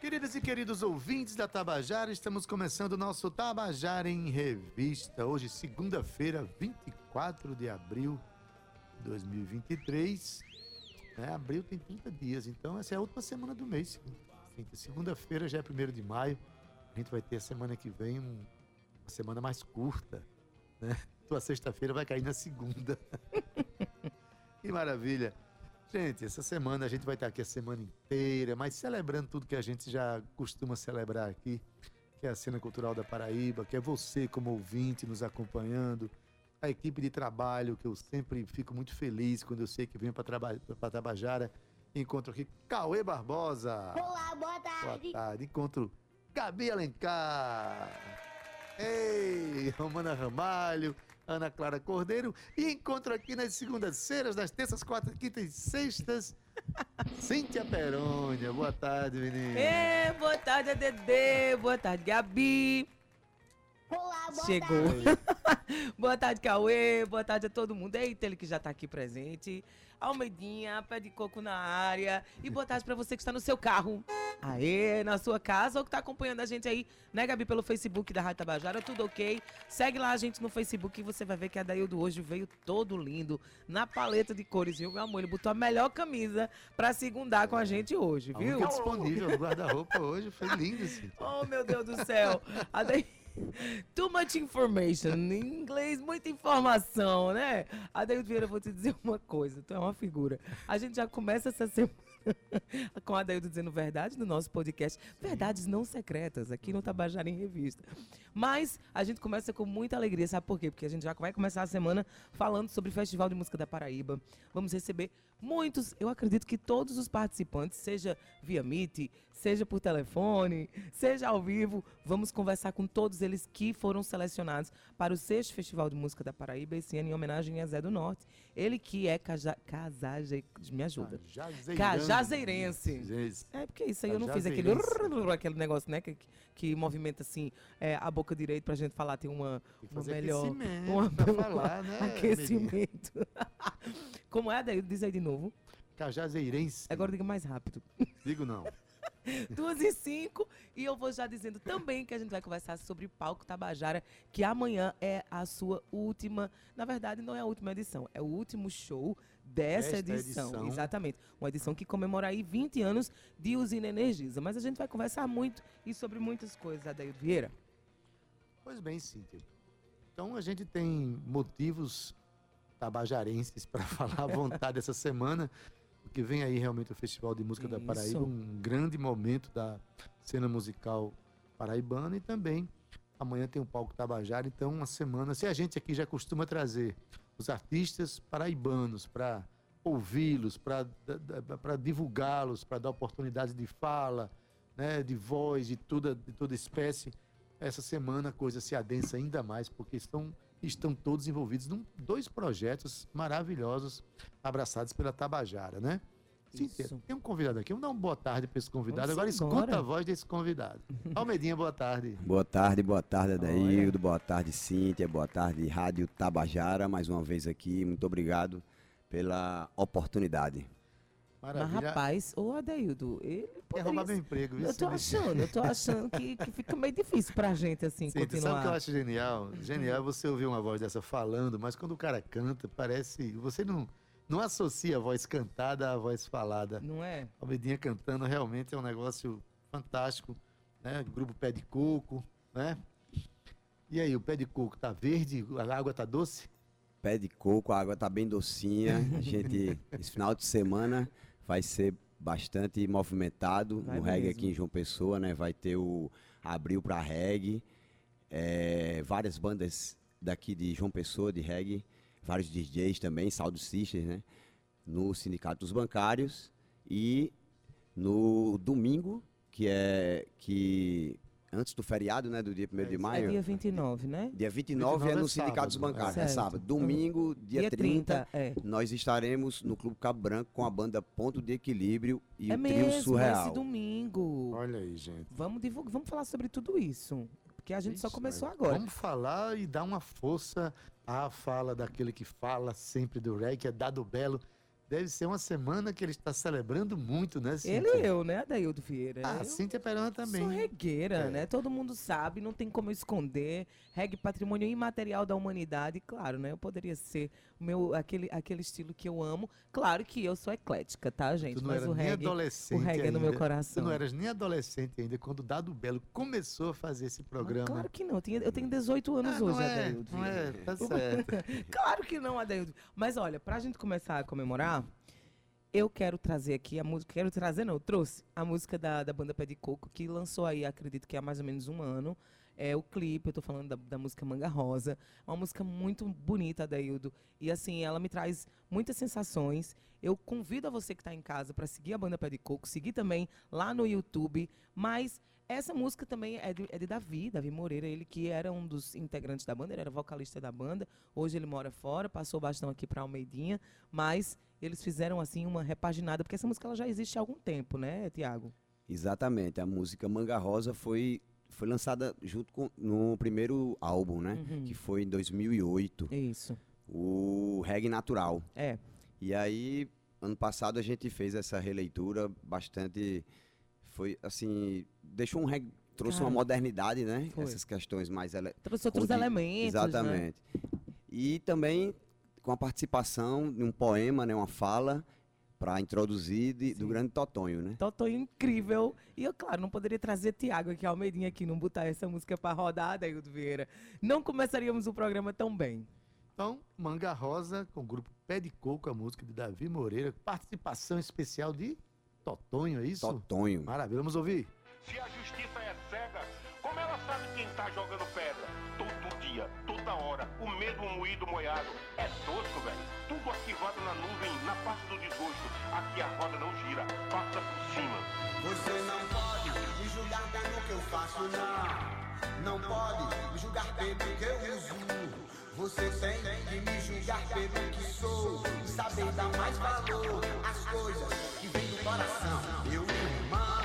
Queridas e queridos ouvintes da Tabajara, estamos começando o nosso Tabajara em Revista. Hoje, segunda-feira, 24 de abril de 2023. É, abril tem 30 dias, então essa é a última semana do mês. Segunda-feira já é 1 de maio. A gente vai ter a semana que vem um, uma semana mais curta. Né? Tua sexta-feira vai cair na segunda. que maravilha. Gente, essa semana a gente vai estar aqui a semana inteira, mas celebrando tudo que a gente já costuma celebrar aqui, que é a cena cultural da Paraíba, que é você como ouvinte nos acompanhando, a equipe de trabalho, que eu sempre fico muito feliz quando eu sei que vem para Tabajara. Encontro aqui Cauê Barbosa. Olá, boa tarde. Boa tarde. Encontro Gabi Alencar. Ei, Romana Ramalho. Ana Clara Cordeiro. E encontro aqui nas segundas-feiras, nas terças, quartas, quintas e sextas, Cíntia Perônia. Boa tarde, menina. É, boa tarde, ADD. Boa tarde, Gabi. Olá, boa Chegou. tarde. boa tarde, Cauê. Boa tarde a todo mundo. Eita, ele que já tá aqui presente. Almeidinha, pé de coco na área. E boa tarde pra você que está no seu carro. Aê, na sua casa ou que tá acompanhando a gente aí, né, Gabi, pelo Facebook da Rádio Tabajara, tudo ok? Segue lá a gente no Facebook e você vai ver que a Daildo hoje veio todo lindo, na paleta de cores, viu, meu amor? Ele botou a melhor camisa pra segundar com a gente hoje, A viu? disponível no guarda-roupa hoje. Foi lindo, Cíntia. Oh, meu Deus do céu. A Day... Too much information. Em inglês, muita informação, né? Adeildo Vieira, vou te dizer uma coisa. Tu é uma figura. A gente já começa essa semana com a Adeildo dizendo verdade no nosso podcast. Verdades não secretas, aqui no Tabajara em Revista. Mas a gente começa com muita alegria. Sabe por quê? Porque a gente já vai começar a semana falando sobre o Festival de Música da Paraíba. Vamos receber muitos, eu acredito que todos os participantes, seja via Meet, seja por telefone, seja ao vivo, vamos conversar com todos eles que foram selecionados para o sexto Festival de Música da Paraíba, esse ano em homenagem a Zé do Norte. Ele que é caja, casaje, me ajuda. Cajazeirense. Gente, É, porque isso aí eu não fiz aquele, Cajazeirense. aquele negócio, né? Que, que movimenta assim é, a boca direita pra gente falar, tem uma, uma melhor. uma- pra falar, né, aquecimento. Como é, daí? Diz aí de novo. Cajazeirense. Agora diga mais rápido. Digo não. Duas e cinco. E eu vou já dizendo também que a gente vai conversar sobre Palco Tabajara, que amanhã é a sua última. Na verdade, não é a última edição, é o último show dessa edição. edição. Exatamente. Uma edição que comemora aí 20 anos de Usina Energisa. Mas a gente vai conversar muito e sobre muitas coisas, Adaildo Vieira. Pois bem, Cíntia. Então a gente tem motivos tabajarenses para falar à vontade essa semana, porque vem aí realmente o Festival de Música da Isso. Paraíba, um grande momento da cena musical paraibana e também amanhã tem o palco Tabajara, então uma semana, se a gente aqui já costuma trazer os artistas paraibanos para ouvi-los, para divulgá-los, para dar oportunidade de fala, né, de voz, de toda, de toda espécie, essa semana a coisa se adensa ainda mais, porque estão, estão todos envolvidos em dois projetos maravilhosos abraçados pela Tabajara, né? Cíntia, Isso. tem um convidado aqui. Vamos dar uma boa tarde para esse convidado. Vamos Agora embora. escuta a voz desse convidado. Almedinha, boa tarde. Boa tarde, boa tarde, Adaildo, boa tarde, Cíntia, boa tarde, Rádio Tabajara, mais uma vez aqui, muito obrigado pela oportunidade. Mas, Maravilha. rapaz, ô Adaildo, ele Quer poderia roubar meu emprego, viu? Eu tô Cíntia? achando, eu tô achando que, que fica meio difícil pra gente, assim, Cíntia, continuar. sabe o que eu acho genial? Genial é você ouvir uma voz dessa falando, mas quando o cara canta, parece. Você não, não associa a voz cantada à voz falada. Não é? Almedinha cantando realmente é um negócio fantástico, né? Grupo Pé de Coco, né? E aí, o pé de coco tá verde, a água tá doce? Pé de coco, a água tá bem docinha, a gente, esse final de semana vai ser bastante movimentado Vai no reggae mesmo. aqui em João Pessoa, né? Vai ter o Abril para Reggae, é, várias bandas daqui de João Pessoa de reggae, vários DJs também, Saldo Sisters, né? No Sindicato dos Bancários e no domingo, que é que antes do feriado, né, do dia 1 de É, maio. É dia 29, né? Dia 29, 29 é no é Sindicato dos sábado, Bancários, é. é sábado. Domingo, dia, Dia 30, é. nós estaremos no Clube Cabo Branco com a banda Ponto de Equilíbrio e é o mesmo, Trio Surreal. esse domingo. Olha aí, gente. Vamos divulgar, vamos falar sobre tudo isso. Porque a gente só Isso, começou mas agora. Vamos falar e dar uma força à fala daquele que fala sempre do reggae, que é Dado Belo. Deve ser uma semana que ele está celebrando muito, né, Cíntia? Ele e eu, né, Adaildo Vieira? Ah, eu Cíntia Perona também. sou regueira, É. né? Todo mundo sabe, não tem como eu esconder. Reggae patrimônio imaterial da humanidade, claro, né? Eu poderia ser meu, aquele, aquele estilo que eu amo. Claro que eu sou eclética, tá, gente? Tu não Mas era o nem reggae, adolescente o reggae é no meu ainda. coração. Tu não eras nem adolescente ainda quando o Dado Belo começou a fazer esse programa. Claro que não, eu tenho, eu tenho 18 anos Ah, hoje, é, Adaildo não é, tá certo. Claro que não, Adaildo. Mas olha, pra gente começar a comemorar, eu quero trazer aqui a música. Quero trazer, não, eu trouxe a música da, da banda Pé de Coco, que lançou aí, acredito que há mais ou menos um ano. É o clipe, eu tô falando da, da música Manga Rosa. Uma música muito bonita, Adaildo. E assim, ela me traz muitas sensações. Eu convido a você que está em casa para seguir a banda Pé de Coco, seguir também lá no YouTube. Mas essa música também é de, é de Davi, Davi Moreira, ele que era um dos integrantes da banda, ele era vocalista da banda. Hoje ele mora fora, passou o bastão aqui para Almeidinha, mas eles fizeram assim uma repaginada, porque essa música ela já existe há algum tempo, né, Tiago? Exatamente. A música Manga Rosa foi, foi lançada junto com no primeiro álbum, né? Uhum. Que foi em 2008, Isso. o Reggae Natural. É. E aí, ano passado a gente fez essa releitura bastante foi assim, deixou um reggae, trouxe Cara, uma modernidade, né? foi. Essas questões mais ele... Trouxe outros elementos. Né? Exatamente. E também com a participação de um poema, né, uma fala para introduzir de- do grande Totonho, né? Totonho incrível. E eu, claro, não poderia trazer Tiago aqui, Almeidinha aqui, não botar essa música pra rodar, Daildo Vieira. Não começaríamos o programa tão bem. Então, Manga Rosa, com o grupo Pé de Coco, a música de Davi Moreira, participação especial de Totonho, é isso? Totonho. Maravilha, vamos ouvir. Se a justiça é cega, como ela sabe quem tá jogando pedra? Todo dia, toda hora, o mesmo moído moiado. É tosco, velho. Tudo Aqui a roda não gira, passa por cima. Você não pode me julgar pelo que eu faço, não. Não pode me julgar pelo que eu uso. Você tem que me julgar pelo que sou. E saber dar mais valor às coisas que vêm do coração. Meu irmão.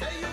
Sei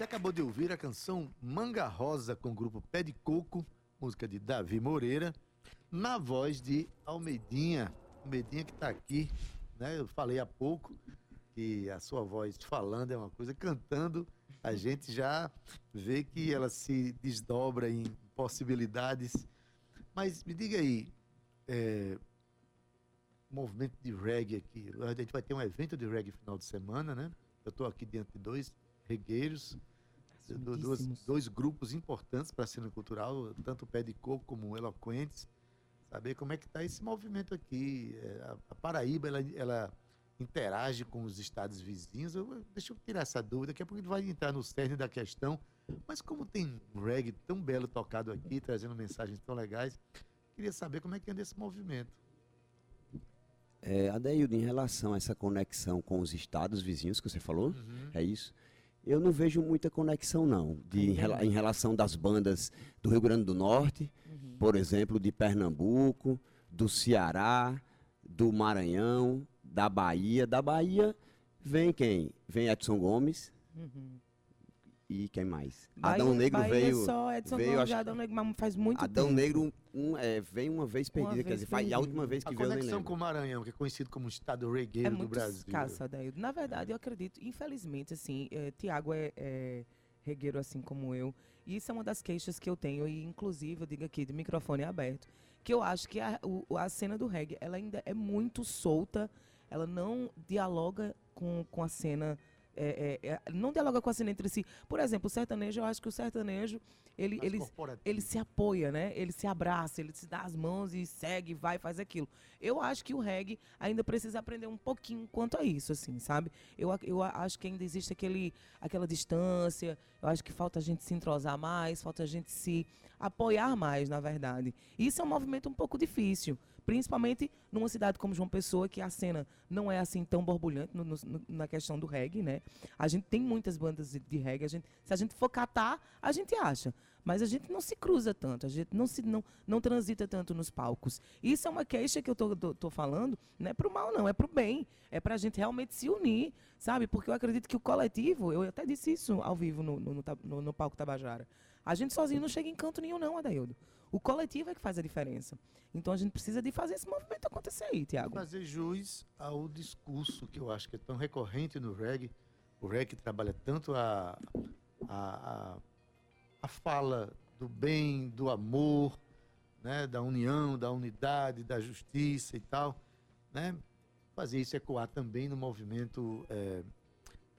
Você acabou de ouvir a canção Manga Rosa com o grupo Pé de Coco, música de Davi Moreira, na voz de Almeidinha. Almeidinha que está aqui, né? Eu falei há pouco que a sua voz falando é uma coisa, cantando a gente já vê que ela se desdobra em possibilidades. Mas me diga aí, é, movimento de reggae aqui. A gente vai ter um evento de reggae final de semana, né? Eu estou aqui diante de dois regueiros, do- duas- Assumidíssimos. dois grupos importantes para a cena cultural, tanto o Pé de Coco como o Eloquentes. Saber como é que está esse movimento aqui. É, a, a Paraíba, ela, ela interage com os estados vizinhos. Eu- deixa eu tirar essa dúvida, daqui a pouco a gente vai entrar no cerne da questão. Mas como tem um reggae tão belo tocado aqui, trazendo mensagens tão legais, queria saber como é que anda esse movimento. É, Adeildo, em relação a essa conexão com os estados vizinhos que você falou, é isso? Eu não vejo muita conexão, não, de, em, em relação das bandas do Rio Grande do Norte, por exemplo, de Pernambuco, do Ceará, do Maranhão, da Bahia. Da Bahia vem quem? Vem Edson Gomes e quem mais? Adão Bahia- Negro Bahia veio. É só Edson veio, Gomes, acho- Adão Negro, mas faz muito Adão tempo. Negro um, é, vem uma vez perdida, quer vez dizer, faz- e a última vez que A veio nem conexão com o Maranhão, que é conhecido como o estado regueiro É do muito Brasil. escassa, Adaildo. Na verdade, eu acredito, infelizmente, assim, é, Tiago é, é regueiro assim como eu. E isso é uma das queixas que eu tenho, e inclusive, eu digo aqui, de microfone aberto, que eu acho que a, o- a cena do reggae, ela ainda é muito solta, ela não dialoga com, com a cena... é, é, é, não dialoga com a cena entre si. Por exemplo, o sertanejo, eu acho que o sertanejo, ele, Mais ele, ele se apoia, né? Ele se abraça, ele se dá as mãos e segue, vai, faz aquilo. Eu acho que o reggae ainda precisa aprender um pouquinho quanto a isso, assim, sabe? Eu, eu acho que ainda existe aquele, aquela distância, eu acho que falta a gente se entrosar mais, falta a gente se apoiar mais, na verdade. Isso é um movimento um pouco difícil, principalmente numa cidade como João Pessoa, que a cena não é assim tão borbulhante no- no- na questão do reggae, né? A gente tem muitas bandas de, de reggae, a gente, se a gente for catar, a gente acha. Mas a gente não se cruza tanto, a gente não, se, não, não transita tanto nos palcos. Isso é uma queixa que eu tô, tô, tô falando, não é pro mal, não, é pro bem. É pra gente realmente se unir, sabe? Porque eu acredito que o coletivo, eu até disse isso ao vivo no, no, no- no palco Tabajara. A gente sozinho não chega em canto nenhum, não, Adaildo. O coletivo é que faz a diferença. Então a gente precisa de fazer esse movimento acontecer aí, Tiago. fazer jus ao discurso que eu acho que é tão recorrente no reggae. O reggae trabalha tanto a, a, a, a fala do bem, do amor, né, da união, da unidade, da justiça e tal, né? Fazer isso ecoar também no movimento, é,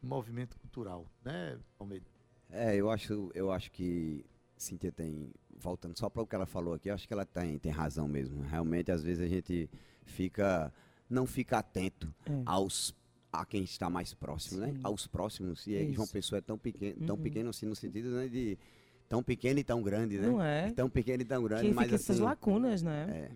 movimento cultural, né, Almeida? É, eu acho, eu acho que Cíntia tem, voltando só para o que ela falou aqui, eu acho que ela tem, tem razão mesmo. Realmente, às vezes a gente fica, não fica atento É. aos a quem está mais próximo, né? Sim. Aos próximos. E aí João. Pessoa é tão pequeno, tão Uhum. pequeno assim no sentido né, de tão pequeno e tão grande, né? Não é? Tão pequeno e tão grande, Que mas fica essas assim, lacunas, né? é.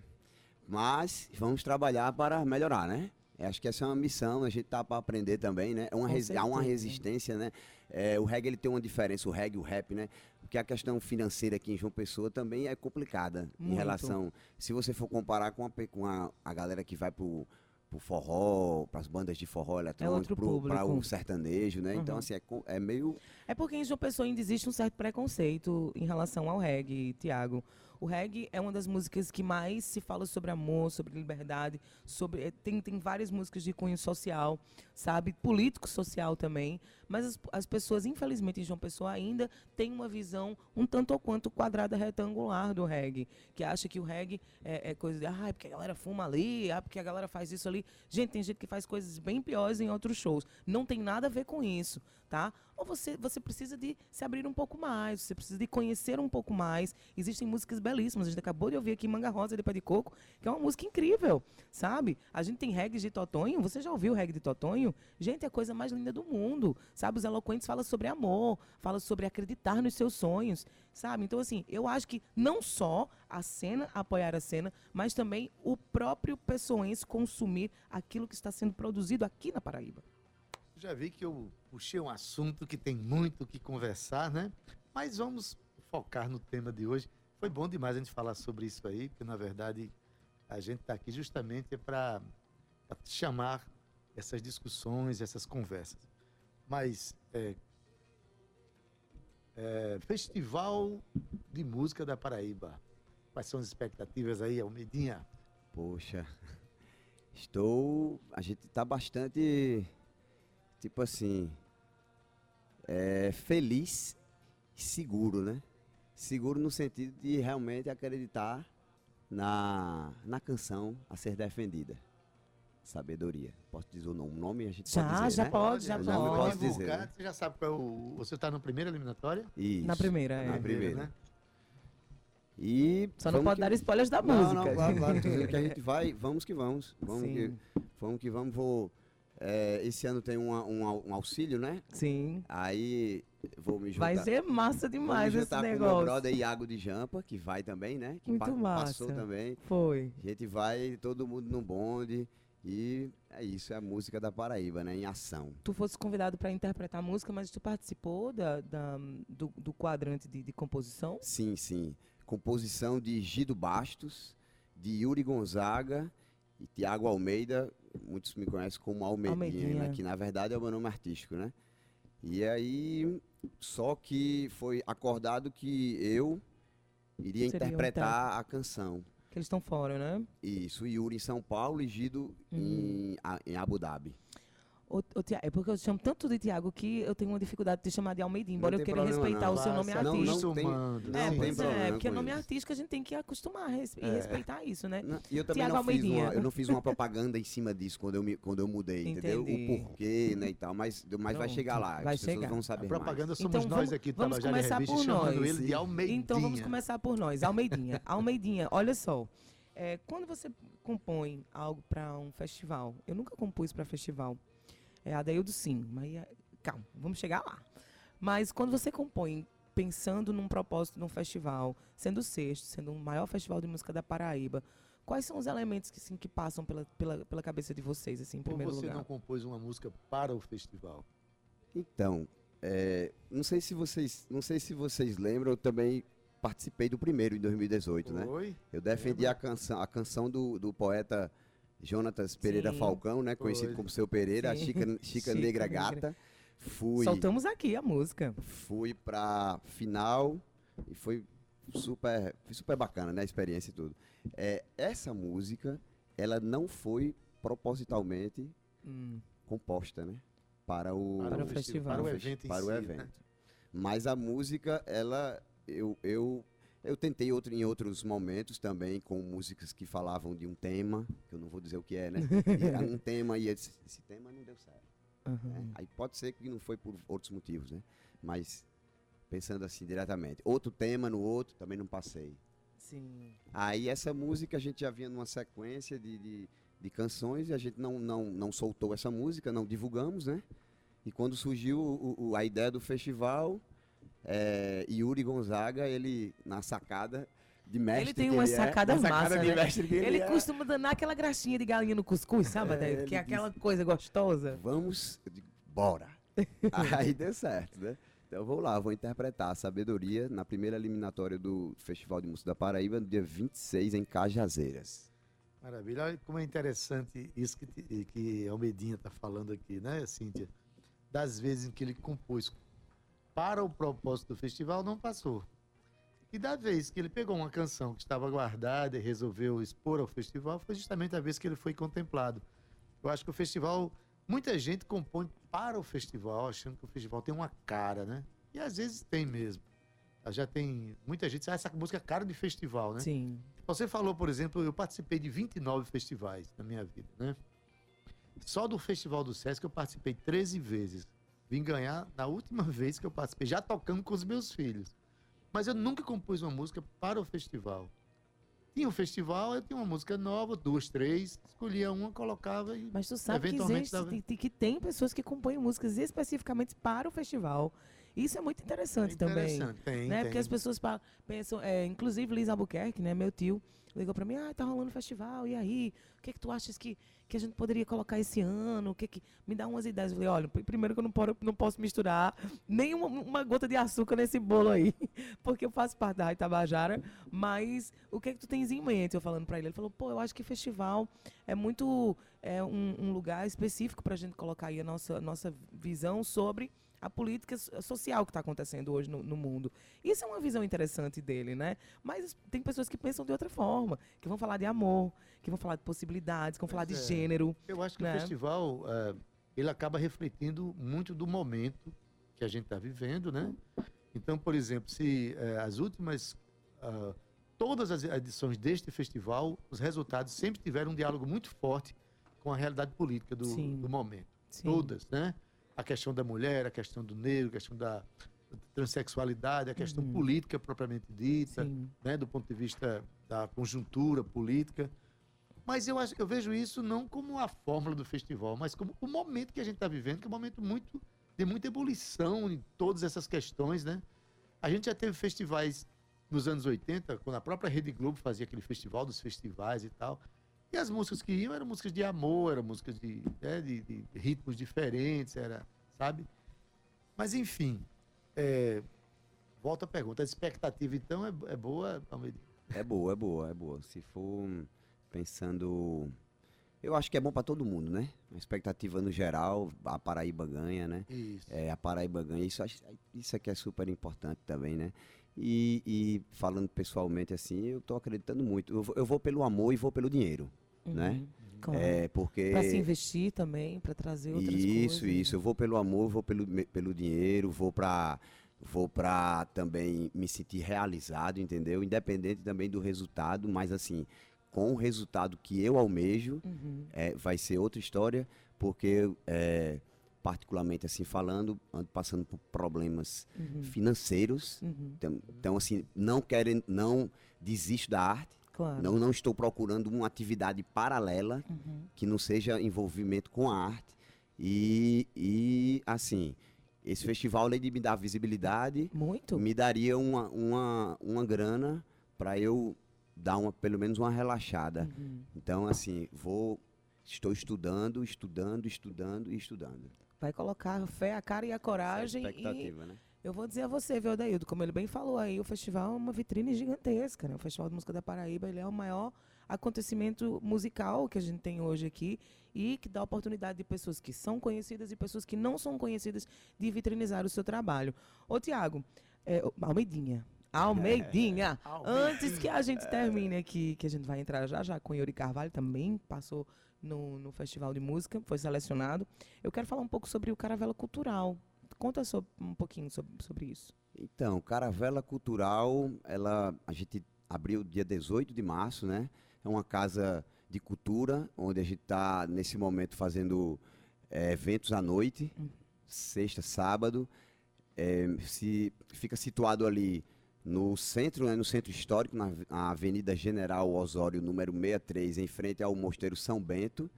Mas vamos trabalhar para melhorar, né? Eu acho que essa é uma missão, a gente tá para aprender também, né? É uma resi- há uma certeza. resistência, né? É, o reggae ele tem uma diferença, o reggae, o rap, né? Porque a questão financeira aqui em João Pessoa também é complicada em Muito. relação. Se você for comparar com a, com a, a galera que vai pro, pro forró, para as bandas de forró eletrônico, outro pro, para o sertanejo, né? Então, Uhum. assim, é, é meio. É porque em João Pessoa ainda existe um certo preconceito em relação ao reggae, Tiago. O reggae é uma das músicas que mais se fala sobre amor, sobre liberdade, sobre eh, tem, tem várias músicas de cunho social, sabe? Político social também. Mas as, as pessoas, infelizmente, em João Pessoa ainda têm uma visão um tanto ou quanto quadrada retangular do reggae. Que acha que o reggae é, é coisa de, ah, é porque a galera fuma ali, ah, porque a galera faz isso ali. Gente, tem gente que faz coisas bem piores em outros shows. Não tem nada a ver com isso, tá? Ou você, você precisa de se abrir um pouco mais, você precisa de conhecer um pouco mais. Existem músicas belíssimas. A gente acabou de ouvir aqui Manga Rosa de Pé de Coco, que é uma música incrível, sabe? A gente tem reggae de Totonho. Você já ouviu reggae de Totonho? Gente, é a coisa mais linda do mundo, sabe? Os eloquentes falam sobre amor, falam sobre acreditar nos seus sonhos, sabe? Então, assim, eu acho que não só a cena apoiar a cena, mas também o próprio pessoense consumir aquilo que está sendo produzido aqui na Paraíba. Já vi que eu puxei um assunto que tem muito o que conversar, né? Mas vamos focar no tema de hoje. Foi bom demais a gente falar sobre isso aí, porque na verdade a gente está aqui justamente para chamar essas discussões, essas conversas. Mas é, É, Festival de Música da Paraíba. Quais são as expectativas aí, Almedinha? Poxa, estou. A gente tá bastante. Tipo assim. É, feliz e seguro, né? Seguro no sentido de realmente acreditar na, na canção a ser defendida. Sabedoria. Posso dizer o nome? O nome a gente Já, pode dizer, já né? pode, já não pode. posso dizer, né? Você já sabe qual é o. Você está na primeira eliminatória? Isso. Na primeira, é. Na primeira. né? E Só não pode que- dar spoilers da Não, música. não, claro, claro. que a gente vai, vamos que vamos. Vamos que vamos. Que vamos vou, é, esse ano tem uma- um, um auxílio, né? sim. Aí vou me juntar. Vai ser massa vou demais me esse juntar com o meu negócio. brother Iago de Jampa, que vai também, né? Que Muito Passou massa. também. Foi. A gente vai, todo mundo no bonde. E é isso, é a música da Paraíba, né? Em ação. Tu fosse convidado para interpretar a música, mas tu participou da, da- do, do quadrante de, de composição? Sim, sim. Composição de Gido Bastos, de Yuri Gonzaga e Tiago Almeida. Muitos me conhecem como Almeidinha, Almeidinha. né? que na verdade é o meu nome artístico, né? E aí, só que foi acordado que eu iria Seria um interpretar a canção. Que eles estão fora, né? Isso, Yuri em São Paulo e Gido Uhum. em, a- em Abu Dhabi. Ô, Tia- é porque eu chamo tanto de Tiago que eu tenho uma dificuldade de te chamar de Almeidinha, embora Não eu queira respeitar não. o seu nome se Não, artístico. não tem- não é, tem pois é, porque nome isso. artístico a gente tem que acostumar res- e respeitar isso, né? Não, E eu também Tiago não fiz, Almeidinha. uma, eu não fiz uma propaganda em cima disso quando eu, me, quando eu mudei, entendeu? Entendi. O porquê, né, e tal. Mas, mas vai chegar lá. vai as pessoas chegar. vão A saber propaganda mais. somos Então, nós vamos- aqui do vamos começar Revista, por nós. ele de Almeidinha. Então vamos começar por nós. Almeidinha. Almeidinha, olha só. é, quando você compõe algo para um festival, eu nunca compus para festival. É Adaildo sim, mas é, calma, vamos chegar lá. Mas quando você compõe pensando num propósito de um festival, sendo o sexto, sendo o maior festival de música da Paraíba, quais são os elementos que, assim, que passam pela, pela, pela cabeça de vocês, assim, em primeiro você lugar? não compôs uma música para o festival? Então, é, não sei se vocês, não sei se vocês lembram, eu também participei do primeiro em 2018, né? Foi? Eu defendi a canção, a canção do, do poeta Jonatas Pereira Sim. Falcão, né? Conhecido Foi. como Seu Pereira, a Sim. Chica, Chica Chica Negra. Gata. Fui, Soltamos aqui a música. fui pra final e foi super, foi super bacana, né? A experiência e tudo. É, essa música, ela não foi propositalmente Hum, composta, né? Para o, Para o festi- festival. Para o evento em para o si, né? evento. Mas a música, ela, eu, eu, eu tentei outro, em outros momentos também com músicas que falavam de um tema, que eu não vou dizer o que é, né? Era um tema e eu disse, esse tema não deu certo. né? aham. Aí pode ser que não foi por outros motivos, né? Mas pensando assim diretamente, outro tema no outro também não passei. Sim. Aí essa música a gente já vinha numa sequência de, de, de canções e a gente não, não, não soltou essa música, não divulgamos, né? E quando surgiu o- o- a ideia do festival, é, Yuri Gonzaga, ele na sacada de mestre. Ele tem é, sacadas na sacada massa, de né? mestre que ele, Ele é, costuma danar aquela graxinha de galinha no cuscuz, sabe, É, Que é disse- aquela coisa gostosa. Vamos, eu digo, bora. Aí deu certo, né? Então eu vou lá, vou interpretar a sabedoria na primeira eliminatória do Festival de Música da Paraíba, no dia 26, em Cajazeiras. Maravilha. Olha como é interessante isso que, que Almedinha está falando aqui, né, Cíntia? Das vezes em que ele compôs para o propósito do festival, não passou. E da vez que ele pegou uma canção que estava guardada e resolveu expor ao festival, foi justamente a vez que ele foi contemplado. Eu acho que o festival, muita gente compõe para o festival, achando que o festival tem uma cara, né? E às vezes tem mesmo. Já tem muita gente, ah, essa música é cara de festival, né? Sim. Você falou, por exemplo, eu participei de 29 festivais na minha vida, né? Só do Festival do Sesc eu participei 13 vezes. Vim ganhar na última vez que eu participei, já tocando com os meus filhos. Mas eu nunca compus uma música para o festival. Tinha um festival, eu tinha uma música nova, duas, três, escolhia uma, colocava e. Mas tu sabe que Eventualmente existe, dava- que tem pessoas que compõem músicas especificamente para o festival. Isso é muito interessante, também. Interessante, Tem, né? tem. Porque as pessoas pensam, é, inclusive Liz Albuquerque, né, meu tio, ligou pra mim, ah, tá rolando festival, e aí? O que que tu achas que, que a gente poderia colocar esse ano? O que que... Me dá umas ideias. Eu falei, olha, pr- primeiro que eu não, poro- não posso misturar nem uma, gota de açúcar nesse bolo aí, porque eu faço parte da Itabajara, mas o que que tu tens em mente? Eu falando pra ele, ele falou, pô, eu acho que festival é muito, é um, um lugar específico pra gente colocar aí a nossa, nossa visão sobre a política so- social que está acontecendo hoje no, no mundo. Isso é uma visão interessante dele, né? Mas tem pessoas que pensam de outra forma, que vão falar de amor, que vão falar de possibilidades, que vão falar de é. gênero. Eu acho que né? o festival eh, ele acaba refletindo muito do momento que a gente está vivendo, né? Então, por exemplo, se eh, as últimas ah, todas as edições deste festival, os resultados sempre tiveram um diálogo muito forte com a realidade política do, do momento. Sim. Todas, né? A questão da mulher, a questão do negro, a questão da transexualidade, a questão Uhum. política propriamente dita né, do ponto de vista da conjuntura política. Mas eu, acho, eu vejo isso não como a fórmula do festival, mas como o momento que a gente está vivendo, que é um momento muito de muita ebulição em todas essas questões, né? A gente já teve festivais nos anos 80, quando a própria Rede Globo fazia aquele festival dos festivais e tal. E as músicas que iam eram músicas de amor, eram músicas de, né, de, de ritmos diferentes, era, sabe? Mas enfim, é, volta a pergunta. A expectativa, então, é, é boa, Almeida? É boa, é boa, é boa. Se for pensando. Eu acho que é bom para todo mundo, né? A expectativa no geral, a Paraíba ganha, né? Isso. É, a Paraíba ganha. Isso, isso aqui é super importante também, né? E, e falando pessoalmente assim, eu tô acreditando muito. Eu, eu vou pelo amor e vou pelo dinheiro, né? Uhum. Claro. É, porque. Para se investir também, para trazer outras Isso, coisas. né? isso. Eu vou pelo amor, vou pelo, pelo dinheiro, vou pra, vou pra também me sentir realizado, entendeu? Independente também do resultado, mas assim, com o resultado que eu almejo, Uhum. é, vai ser outra história, porque, é, particularmente assim falando, ando passando por problemas Uhum. financeiros. Uhum. Então, então, assim, não querem, não desisto da arte, Claro. não, não estou procurando uma atividade paralela Uhum. que não seja envolvimento com a arte. E, e assim, esse festival, além de me dar visibilidade, Muito. me daria uma, uma, uma grana para eu dar uma, pelo menos uma relaxada. Uhum. Então, assim, vou. Estou estudando, estudando, estudando e estudando. Vai colocar a fé, a cara e a Essa é a coragem. e expectativa, né? Eu vou dizer a você, viu, Adaildo, como ele bem falou aí, o festival é uma vitrine gigantesca, né? O Festival de Música da Paraíba, ele é o maior acontecimento musical que a gente tem hoje aqui e que dá oportunidade de pessoas que são conhecidas e pessoas que não são conhecidas de vitrinizar o seu trabalho. Ô, Tiago, é, ô, Almeidinha. Almeidinha. Antes que a gente termine aqui, que a gente vai entrar já já com Yuri Carvalho, também passou no, no Festival de Música, foi selecionado. Eu quero falar um pouco sobre o Caravela Cultural. Conta sobre- um pouquinho sobre, sobre isso. Então, Caravela Cultural, ela, a gente abriu dia 18 de março, né? É uma casa de cultura, onde a gente está, nesse momento, fazendo eh, eventos à noite, sexta, sábado. Eh, se, fica situado ali no centro, né, no centro histórico, na, Avenida General Osório, número 63, em frente ao Mosteiro São Bento.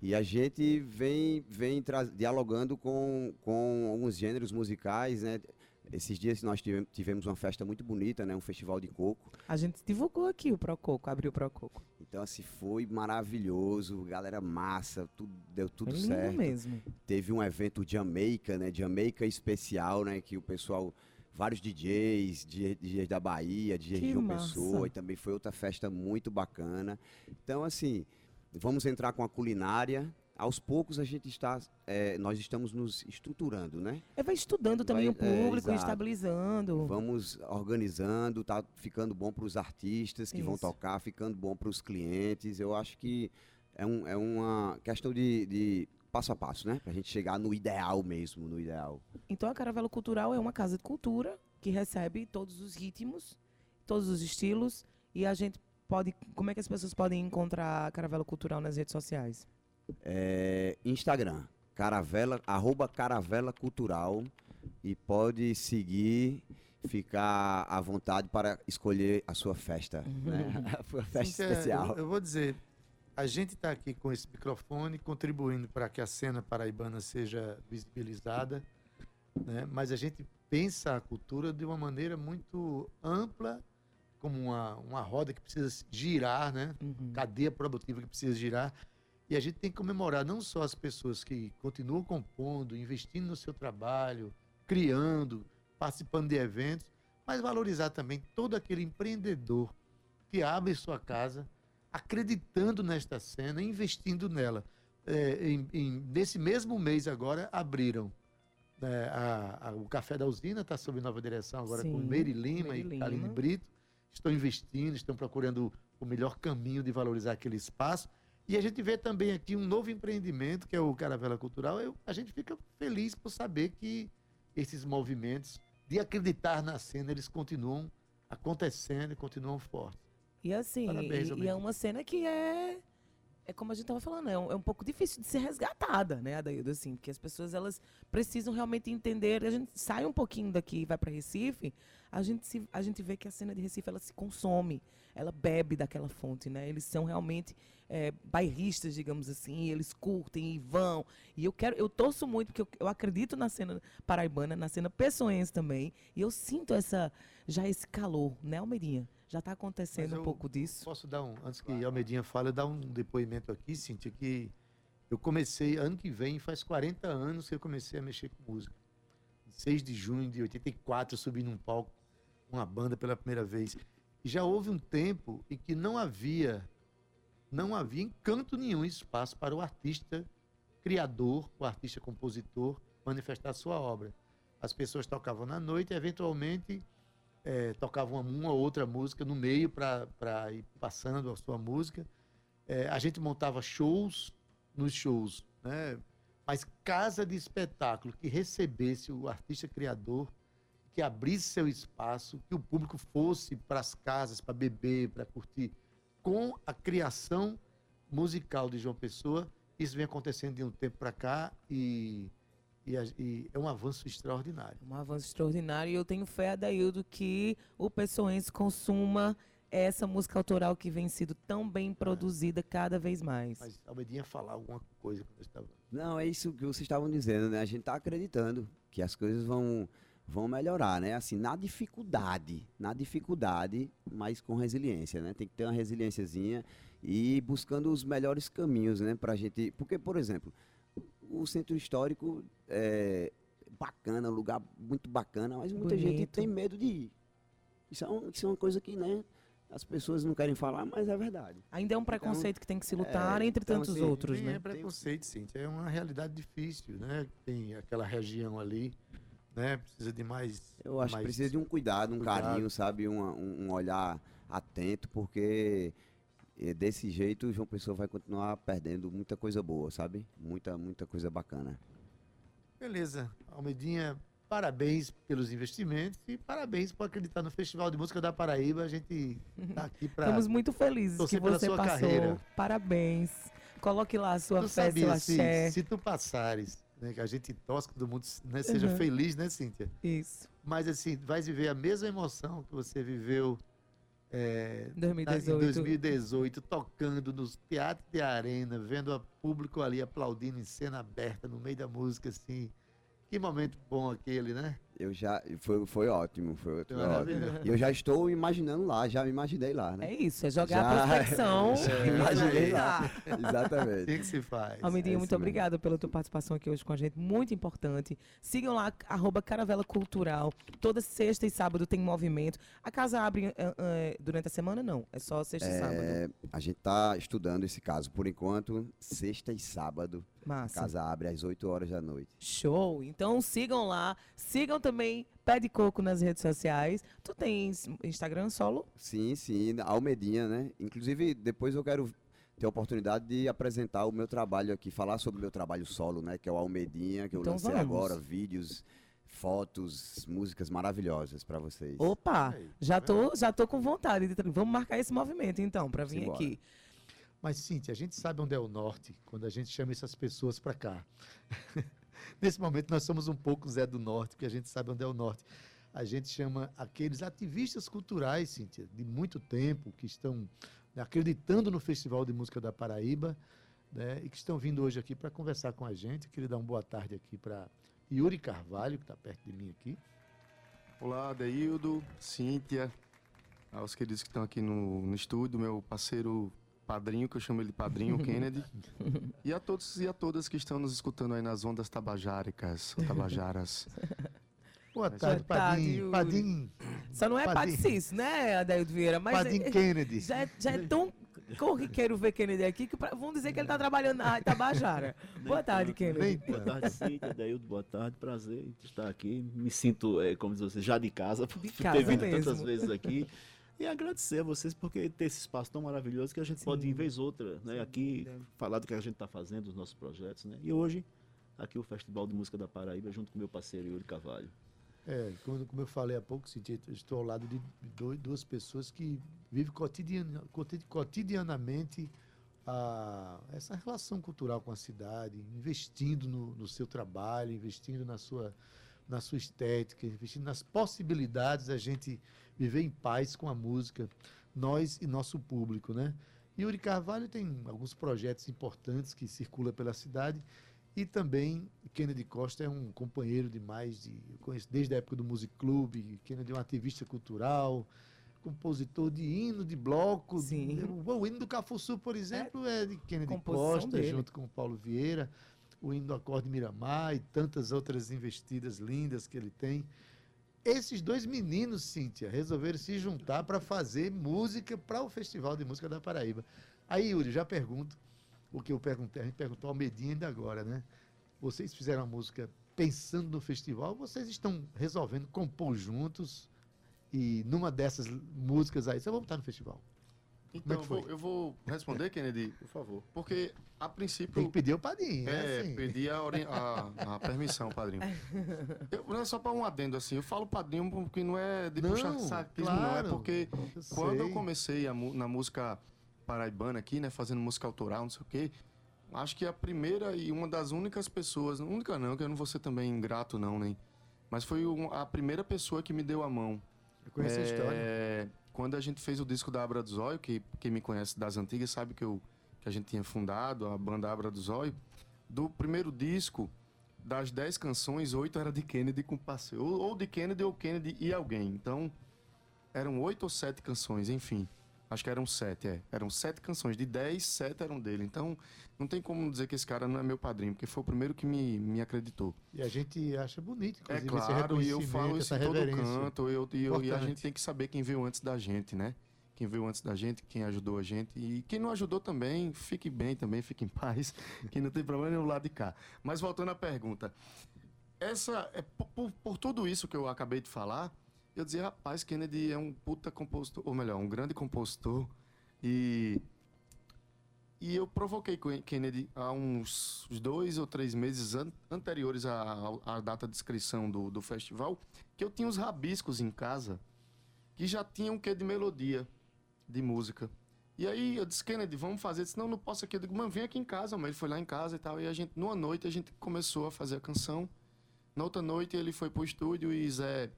E a gente vem, vem dialogando com, com alguns gêneros musicais, né? Esses dias nós tivemos, uma festa muito bonita, né? Um festival de coco. A gente divulgou aqui o Prococo, abriu o Prococo. Então, assim, foi maravilhoso, galera massa, tudo, deu tudo é certo. mesmo. Teve um evento Jamaica, né? Jamaica especial, né? Que o pessoal, vários DJs, DJ- DJs da Bahia, DJs Que de João massa. Pessoa, e também foi outra festa muito bacana. Então, assim, vamos entrar com a culinária. Aos poucos a gente está, eh, nós estamos nos estruturando, né? É, vai estudando também Vai- o é, público, exato. estabilizando. Vamos organizando, tá ficando bom para os artistas que vão Isso. tocar, ficando bom para os clientes. Eu acho que é, um, é uma questão de, de passo a passo, né? Para a gente chegar no ideal mesmo, no ideal. Então a Caravela Cultural é uma casa de cultura que recebe todos os ritmos, todos os estilos e a gente pode, como é que as pessoas podem encontrar a Caravela Cultural nas redes sociais? É, Instagram, caravela, arroba caravela cultural e pode seguir, ficar à vontade para escolher a sua festa, né? A sua festa Cíntia, especial. Eu, eu vou dizer, a gente está aqui com esse microfone contribuindo para que a cena paraibana seja visibilizada, né? mas a gente pensa a cultura de uma maneira muito ampla, como uma, uma roda que precisa girar, né? Uhum. cadeia produtiva que precisa girar. E a gente tem que comemorar não só as pessoas que continuam compondo, investindo no seu trabalho, criando, participando de eventos, mas valorizar também todo aquele empreendedor que abre sua casa, acreditando nesta cena, investindo nela. É, em- em- nesse mesmo mês agora, abriram né, a- a- o Café da Usina está sob nova direção agora com Sim, Meire Lima Meire e Lima. Brito. Estão investindo, estão procurando o melhor caminho de valorizar aquele espaço. E a gente vê também aqui um novo empreendimento, que é o Caravela Cultural. Eu- a gente fica feliz por saber que esses movimentos de acreditar na cena, eles continuam acontecendo e continuam fortes. E assim, Parabéns, e- e, é uma cena que é. É como a gente tava falando, é um, é um pouco difícil de ser resgatada, né, Adaildo? Assim, porque as pessoas elas precisam realmente entender. A gente sai um pouquinho daqui e vai para Recife, a gente, se, a gente vê que a cena de Recife ela se consome, ela bebe daquela fonte, né? Eles são realmente é, bairristas, digamos assim, eles curtem e vão. E eu quero, eu torço muito, porque eu, eu acredito na cena paraibana, na cena pessoense também, e eu sinto essa já esse calor, né, Almeirinha? Já está acontecendo um pouco disso. Posso dar um, antes que Almedinha fale, eu dar um depoimento aqui, Cíntia, que eu comecei, ano que vem, faz 40 anos que eu comecei a mexer com música. 6 de junho de 84, eu subi num palco com uma banda pela primeira vez. E já houve um tempo em que não havia, não havia em canto nenhum espaço para o artista criador, o artista compositor, manifestar sua obra. As pessoas tocavam na noite e, eventualmente, eh, tocavam uma ou outra música no meio para ir passando a sua música. Eh, a gente montava shows nos shows, né? mas casa de espetáculo que recebesse o artista criador, que abrisse seu espaço, que o público fosse para as casas para beber, para curtir, com a criação musical de João Pessoa. Isso vem acontecendo de um tempo para cá e, e a- e é um avanço extraordinário. Um avanço extraordinário e eu tenho fé, Adaildo, que o pessoense consuma essa música autoral que vem sido tão bem produzida cada vez mais. Mas Almedinha falar alguma coisa quando eu estava. Não, é isso que vocês estavam dizendo, né? A gente está acreditando que as coisas vão, vão melhorar, né? Assim, na dificuldade, na dificuldade, mas com resiliência, né? Tem que ter uma resiliênciazinha e buscando os melhores caminhos, né? Pra gente... Porque, por exemplo, o centro histórico é bacana, lugar muito bacana, mas muita gente Bonito. tem medo de ir. Isso é, um- isso é uma coisa que, né? As pessoas não querem falar, mas é verdade. Ainda é um preconceito que tem que se lutar é, entre então, tantos assim, outros, Nem é né? preconceito, Cíntia. É uma realidade difícil, né? Tem aquela região ali, né? Precisa de mais. Eu acho mais que precisa de um cuidado, um cuidado. carinho, sabe? Um, um olhar atento, porque eh, desse jeito o João Pessoa vai continuar perdendo muita coisa boa, sabe? Muita, muita coisa bacana. Beleza. Almedinha, parabéns pelos investimentos e parabéns por acreditar no Festival de Música da Paraíba. A gente tá aqui para. Estamos muito felizes que você passou. carreira. Parabéns. Coloque lá a sua Tu fé, sabia, se, axé. se tu passares, né, que a gente torce que todo mundo né, seja Uhum. feliz, né, Cíntia? Isso. Mas assim, vai viver a mesma emoção que você viveu é, na- em 2018. 2018, tocando nos teatros de arena, vendo o público ali aplaudindo em cena aberta, no meio da música, assim. Que momento bom aquele, né? Eu já. Foi, foi ótimo, foi, ótimo. E eu já estou imaginando lá, já me imaginei lá, né? É isso, é jogar a Já- prospecção já e imaginei visualizar. Exatamente. Assim que se faz. Almedinha, É muito obrigada pela tua participação aqui hoje com a gente, muito importante. Sigam lá, arroba Caravela Cultural. Toda sexta e sábado tem movimento. A casa abre eh, eh, durante a semana? Não, é só sexta e sábado. É, a gente está estudando esse caso. Por enquanto, sexta e sábado, a Massa. casa abre às 8 horas da noite. Show! Então sigam lá. Sigam também Pé de Coco nas redes sociais. Tu tens Instagram solo? Sim, sim, Almedinha, né? Inclusive, depois eu quero ter a oportunidade de apresentar o meu trabalho aqui, falar sobre o meu trabalho solo, né? Que é o Almedinha, que eu Então lancei vamos. agora, vídeos, fotos, músicas maravilhosas para vocês. Opa! Aí, Já tá tô, já tô com vontade. De... Vamos marcar esse movimento então, pra vir Simbora. aqui. Mas, Cíntia, a gente sabe onde é o norte quando a gente chama essas pessoas para cá. Nesse momento, nós somos um pouco Zé do Norte, porque a gente sabe onde é o norte. A gente chama aqueles ativistas culturais, Cíntia, de muito tempo, que estão né, acreditando no Festival de Música da Paraíba, né, e que estão vindo hoje aqui para conversar com a gente. Queria dar uma boa tarde aqui para Yuri Carvalho, que está perto de mim aqui. Olá, Deildo, Cíntia, aos queridos que estão aqui no, no estúdio, meu parceiro padrinho, que eu chamo ele de padrinho, Kennedy, e a todos e a todas que estão nos escutando aí nas ondas tabajáricas, tabajaras. Boa tarde, Padim. Yuri. Padim, Só não é Padim. Né, Adaildo Vieira? Mas Padim é- Kennedy. já, é, já é tão corriqueiro ver Kennedy aqui, que pra- vão dizer que ele tá trabalhando na Rádio Tabajara. Boa tarde, Kennedy. Boa tarde, Cíntia, Daildo, boa tarde, prazer em estar aqui. Me sinto, é, como diz você, já de casa, por De ter vindo mesmo. tantas vezes aqui. E agradecer a vocês por ter esse espaço tão maravilhoso que a gente pode, em vez outra, né, aqui, falar do que a gente está fazendo, dos nossos projetos, né? E hoje, aqui o Festival de Música da Paraíba, junto com meu parceiro Yuri Carvalho. É, como, como eu falei há pouco, estou ao lado de dois- duas pessoas que vivem cotidiana- coti- cotidianamente a, essa relação cultural com a cidade, investindo no, no seu trabalho, investindo na sua, na sua estética, investindo nas possibilidades da gente viver em paz com a música, nós e nosso público, né? Yuri Carvalho tem alguns projetos importantes que circulam pela cidade e também Kennedy Costa é um companheiro de mais de. Eu conheço desde a época do Music Club. Kennedy é um ativista cultural, compositor de hino de bloco. Sim. O, hino do Cafuçu, por exemplo, é, de Kennedy Costa, dele. junto com o Paulo Vieira. O hino do Acorde Miramar e tantas outras investidas lindas que ele tem. Esses dois meninos, Cíntia, resolveram se juntar para fazer música para o Festival de Música da Paraíba. Aí, Yuri, já pergunto o que eu perguntei, a gente perguntou ao Medinha ainda agora, né? Vocês fizeram a música pensando no festival, vocês estão resolvendo compor juntos e numa dessas músicas aí, vocês vão estar no festival. Então, é eu, vou, eu vou responder, Kennedy, Por favor. porque a Tem princípio. que pedir o padrinho, É, é assim. pedi a, a- a permissão, padrinho. Eu- não é só para um adendo assim, eu falo padrinho porque não é de Não, puxar saquismo, não, é claro, porque eu quando eu comecei a na música paraibana aqui, né, fazendo música autoral, não sei o quê, acho que a primeira e uma das únicas pessoas, única não, que eu não vou ser também ingrato não, nem, mas foi um- a primeira pessoa que me deu a mão. Eu conheço a história. Quando a gente fez o disco da Abra do Zóio, que quem me conhece das antigas sabe que, eu, que a gente tinha fundado a banda Abra do Zóio, do primeiro disco, das 10 canções, oito era de Kennedy com parceiro. Ou, ou de Kennedy ou Kennedy e alguém. Então, eram oito ou sete canções, enfim. Acho que eram sete, é. Eram sete canções. De dez, sete eram dele. Então, não tem como dizer que esse cara não é meu padrinho, porque foi o primeiro que me, me acreditou. E a gente acha bonito, É inclusive, esse claro, e eu falo isso em todo canto. Eu, e, eu- e a gente tem que saber quem veio antes da gente, né? Quem veio antes da gente, quem ajudou a gente. E quem não ajudou também, fique bem também, fique em paz. que não tem problema nenhum lado de cá. Mas voltando à pergunta. Essa, é, por- por tudo isso que eu acabei de falar, eu dizia, rapaz, Kennedy é um puta compositor, ou melhor, um grande compositor. E e eu provoquei com Kennedy há uns dois ou três meses an- anteriores à, à data de inscrição do, do festival, que eu tinha uns rabiscos em casa que já tinham um quê de melodia, de música. E aí eu disse, Kennedy, vamos fazer. Senão não posso aqui. Eu digo, mano, vem aqui em casa, mas ele foi lá em casa e tal. E a gente, numa noite, a gente começou a fazer a canção. Na outra noite ele foi pro estúdio e Zé,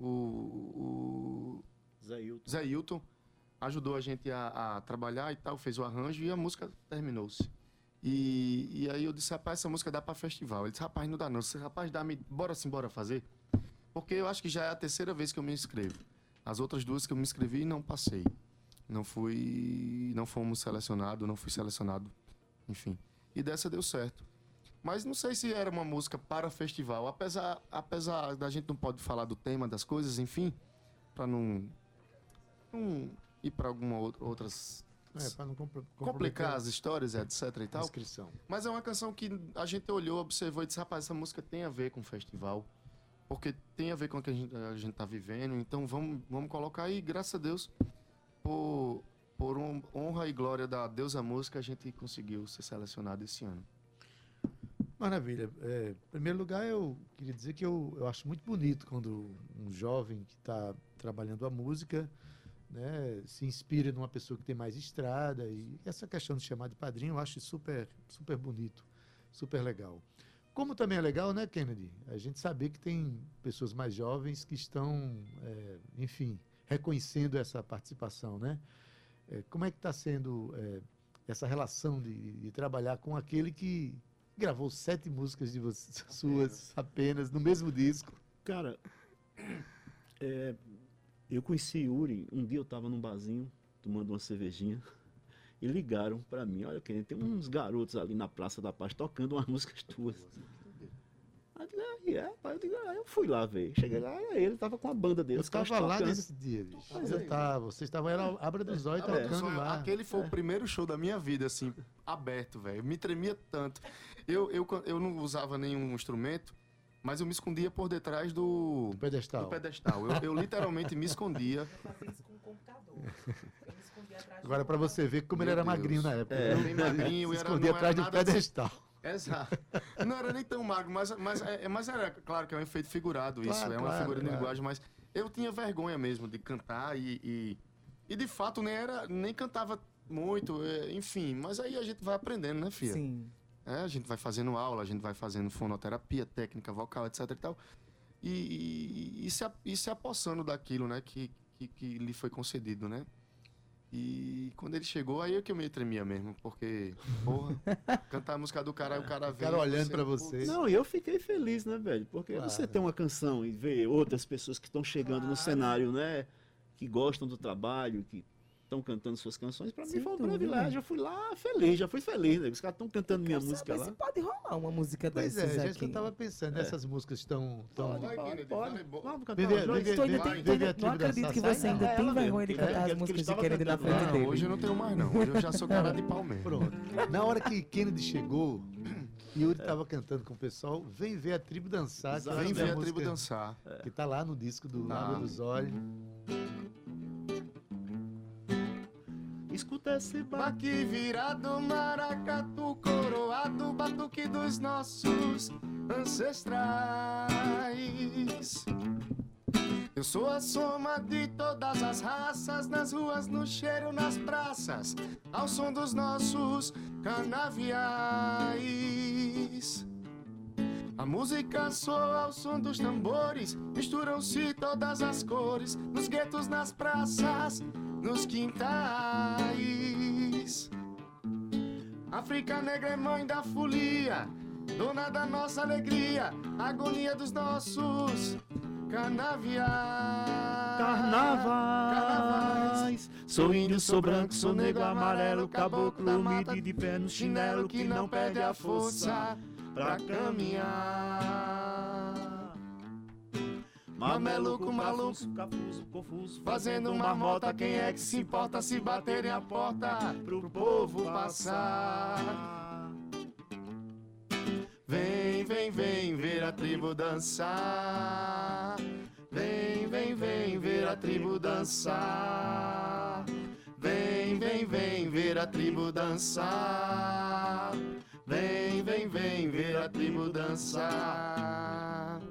o, o Zé Hilton. Zé Hilton ajudou a gente a, a trabalhar e tal, fez o arranjo e a música terminou-se. E, e aí eu disse, rapaz, essa música dá pra festival. Ele disse, rapaz, não dá não. Disse, rapaz, dá-me, bora sim, bora fazer. Porque eu acho que já é a terceira vez que eu me inscrevo. As outras duas que eu me inscrevi não passei. Não fui, não fomos selecionados, não fui selecionado, enfim. E dessa deu certo. Mas não sei se era uma música para festival, apesar, apesar da gente não pode falar do tema das coisas, enfim, para não, não ir para alguma outra, outras É, para não compl- complicar as histórias, etc e tal. inscrição. Mas é uma canção que a gente olhou, observou e disse, rapaz, essa música tem a ver com o festival. Porque tem a ver com o que a gente, a gente tá vivendo. Então vamos, vamos colocar aí, graças a Deus, por, por hon- honra e glória da Deusa Música, a gente conseguiu ser selecionado esse ano. Maravilha. É, em primeiro lugar, eu queria dizer que eu, eu acho muito bonito quando um jovem que está trabalhando a música né, se inspira numa pessoa que tem mais estrada. E essa questão de chamar de padrinho eu acho super, super bonito, super legal. Como também é legal, né, Kennedy? A gente saber que tem pessoas mais jovens que estão, é, enfim, reconhecendo essa participação, né? É, como é que está sendo é, essa relação de, de trabalhar com aquele que gravou sete músicas de você, suas apenas no mesmo disco? Cara, é, eu conheci Yuri, um dia eu tava num barzinho, tomando uma cervejinha, e ligaram pra mim, olha, Kennedy, tem uns garotos ali na Praça da Paz tocando umas músicas tuas. Aí eu digo, aí é, pai, eu digo, aí eu fui lá ver. Cheguei lá, e ele tava com a banda dele. Eu os caras estava lá tocando. nesse dia, bicho. Pois Eu é. tava, vocês estavam, era Abra dos Olhos Ah, tocando lá. Aquele foi o primeiro show da minha vida, assim, aberto, velho. Me tremia tanto. Eu, eu, eu não usava nenhum instrumento, mas eu me escondia por detrás do, O pedestal. do pedestal. Eu, eu literalmente me escondia. Agora, pra você ver como ele era Deus. magrinho na época. É, bem magrinho, Se era- escondia não era atrás do nada- pedestal. Exato. Não era nem tão magro, mas, mas, é, mas era, claro que é um efeito figurado isso, Claro, é uma claro, figura de claro. linguagem, mas eu tinha vergonha mesmo de cantar e, e, e de fato nem era, nem cantava muito, é, enfim, mas aí a gente vai aprendendo, né, filha? Sim. É, a gente vai fazendo aula, a gente vai fazendo fonoterapia, técnica vocal, etc e tal. E, e, e se, e se apossando daquilo, né, que, que, que lhe foi concedido, né? E quando ele chegou, aí é que eu me tremia mesmo, porque, porra, cantar a música do cara, aí o cara O vem. cara olhando pra você. Não, e eu fiquei feliz, né, velho? Porque Claro. você tem uma canção e ver outras pessoas que estão chegando no cenário, né? Que gostam do trabalho, que estão cantando suas canções, pra mim foi um privilégio. Eu fui lá feliz, já fui feliz, né? Os caras estão cantando minha música lá. se pode rolar uma música Pois é, dessas gente, aqui. que eu tava pensando, essas músicas estão. tão Kennedy, Pode, vai, bo- vamos cantar Vive- uma vive- tem, vive tribo não acredito que você ainda É, tem vergonha de cantar que- as que músicas de Kennedy na frente dele. hoje eu não tenho mais, não. Hoje eu já sou cara de pau mesmo. Pronto. Na hora que Kennedy chegou, Yuri tava cantando com o pessoal, vem ver a tribo dançar. Vem é ver a tribo dançar. Que tá lá no disco do Tá. Água dos Olhos. Escuta esse. Baque virado, maracatu coroado, batuque dos nossos ancestrais. Eu sou a soma de todas as raças, nas ruas, no cheiro, nas praças, ao som dos nossos canaviais. A música soa ao som dos tambores, misturam-se todas as cores, nos guetos, nas praças, nos quintais. África negra é mãe da folia, dona da nossa alegria, agonia dos nossos canaviais. Carnavais. Sou índio, sou branco, sou negro, amarelo, caboclo, humilde de pé no chinelo que não perde a força pra caminhar. Mameluco, maluco, cafuso, confuso, Fazendo uma mota, quem é que se importa se baterem a porta pro povo passar? Vem, vem, vem ver a tribo dançar. Vem, vem, vem ver a tribo dançar. Vem, vem, vem ver a tribo dançar. Vem, vem, vem ver a tribo dançar.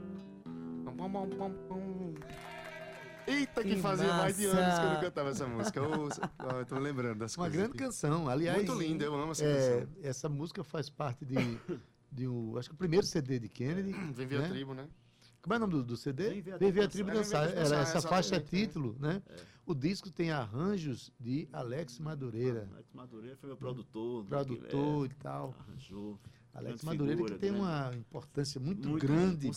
Eita, que, Que fazia mais de anos que eu não massa. cantava essa música. Eu tô lembrando das Uma coisas. grande aqui. canção. Aliás, Muito linda, eu amo essa é, canção. essa música faz parte de, de um, acho que o primeiro CD de Kennedy. Vem ver né? a tribo, né? Como é o nome do, do CD? Vem ver a a tribo dançar. dançar. É, a Era essa dançar, faixa exatamente, título, né? O disco tem arranjos de Alex Madureira, Alex Madureira foi meu produtor. né, produtor e tal. é, arranjou. Alex grande Madureira que tem grande. uma importância muito, Muito, grande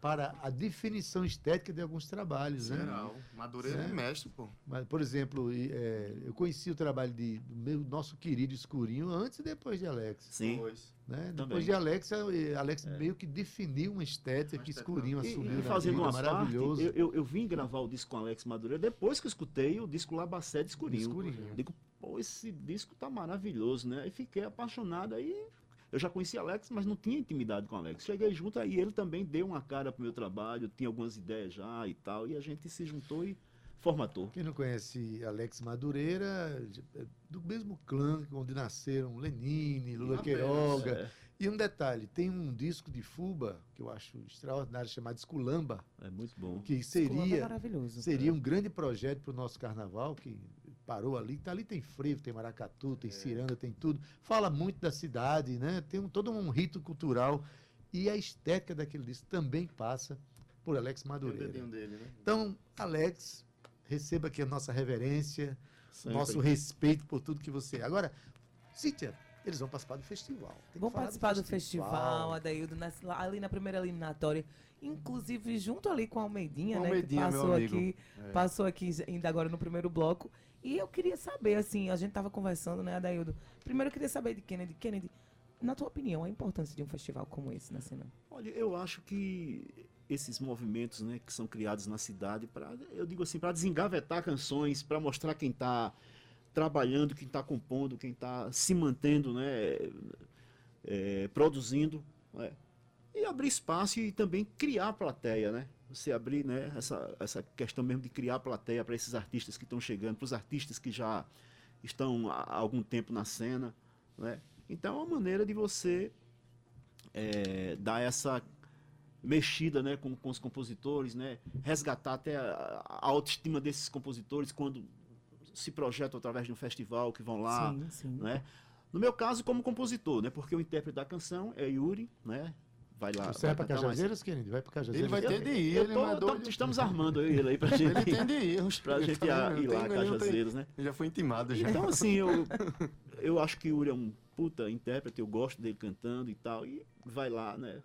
para a definição estética de alguns trabalhos, né? Geral. Madureira É. é mestre, pô. Mas, por exemplo, e, é, eu conheci o trabalho de, do meu nosso querido Escurinho antes e depois de Alex. Sim. Pois. Né? Depois de Alex, Alex meio que definiu uma estética que. Escurinho E, assumiu e na fazendo vida, uma parte, maravilhoso. eu, eu, eu vim gravar o disco com Alex Madureira depois que eu escutei o disco Labacé de Escurinho. Escurinho. Digo, pô, esse disco tá maravilhoso, né? Aí fiquei apaixonado aí. Eu já conhecia Alex, mas não tinha intimidade com Alex. Cheguei junto aí, ele também deu uma cara pro meu trabalho, tinha algumas ideias já e tal, e a gente se juntou e formatou. Quem não conhece Alex Madureira, é do mesmo clã onde nasceram Lenine, Lula Apenas, Queiroga. É, E um detalhe, tem um disco de Fuba, que eu acho extraordinário, chamado Esculamba, é muito bom. que é seria, maravilhoso. seria um grande projeto para o nosso carnaval, que parou ali. Tá, ali tem frevo, tem maracatu, tem ciranda, tem tudo. Fala muito da cidade, né? Tem um- todo um rito cultural. E a estética daquele disco também passa por Alex Tem o Madureira. dele, né? Então, Alex, receba aqui a nossa reverência, Sempre. nosso respeito por tudo que você é. Agora, Cíntia, eles vão participar do festival. Tem Vão participar do festival, Adaildo, nas- lá- ali na primeira eliminatória. Inclusive, junto ali com a Almeidinha, Com né? Almeidinha, que meu passou amigo. aqui, passou aqui ainda agora no primeiro bloco. E eu queria saber, assim, a gente tava conversando, né, Adaildo? Primeiro eu queria saber de Kennedy. Kennedy, na tua opinião, a importância de um festival como esse na cena? Olha, eu acho que esses movimentos, né, que são criados na cidade para, eu digo assim, para desengavetar canções, para mostrar quem está trabalhando, quem está compondo, quem está se mantendo, né, é, produzindo, né, e abrir espaço e também criar plateia, né? Você abrir, né, essa, essa questão mesmo de criar plateia para esses artistas que estão chegando, para os artistas que já estão há algum tempo na cena, né? Então é uma maneira de você é, dar essa mexida né, com, com os compositores, né, resgatar até a, a autoestima desses compositores quando se projetam através de um festival que vão lá. sim, sim. Né? No meu caso, como compositor, né, porque o intérprete da canção é Yuri, né, vai lá. Você vai pra cantar mais- Cajazeiras, querido? Vai pra Cajazeiras? Ele vai ter de ir, Eu ele tô- estamos armando eu e ele aí pra gente, Ele tem de ir. pra ele gente ir, lá, ele não tem- Cajazeiras, né? Ele já foi intimado já. Então, assim, eu, eu acho que o Yuri é um puta intérprete, eu gosto dele cantando e tal, e vai lá, né,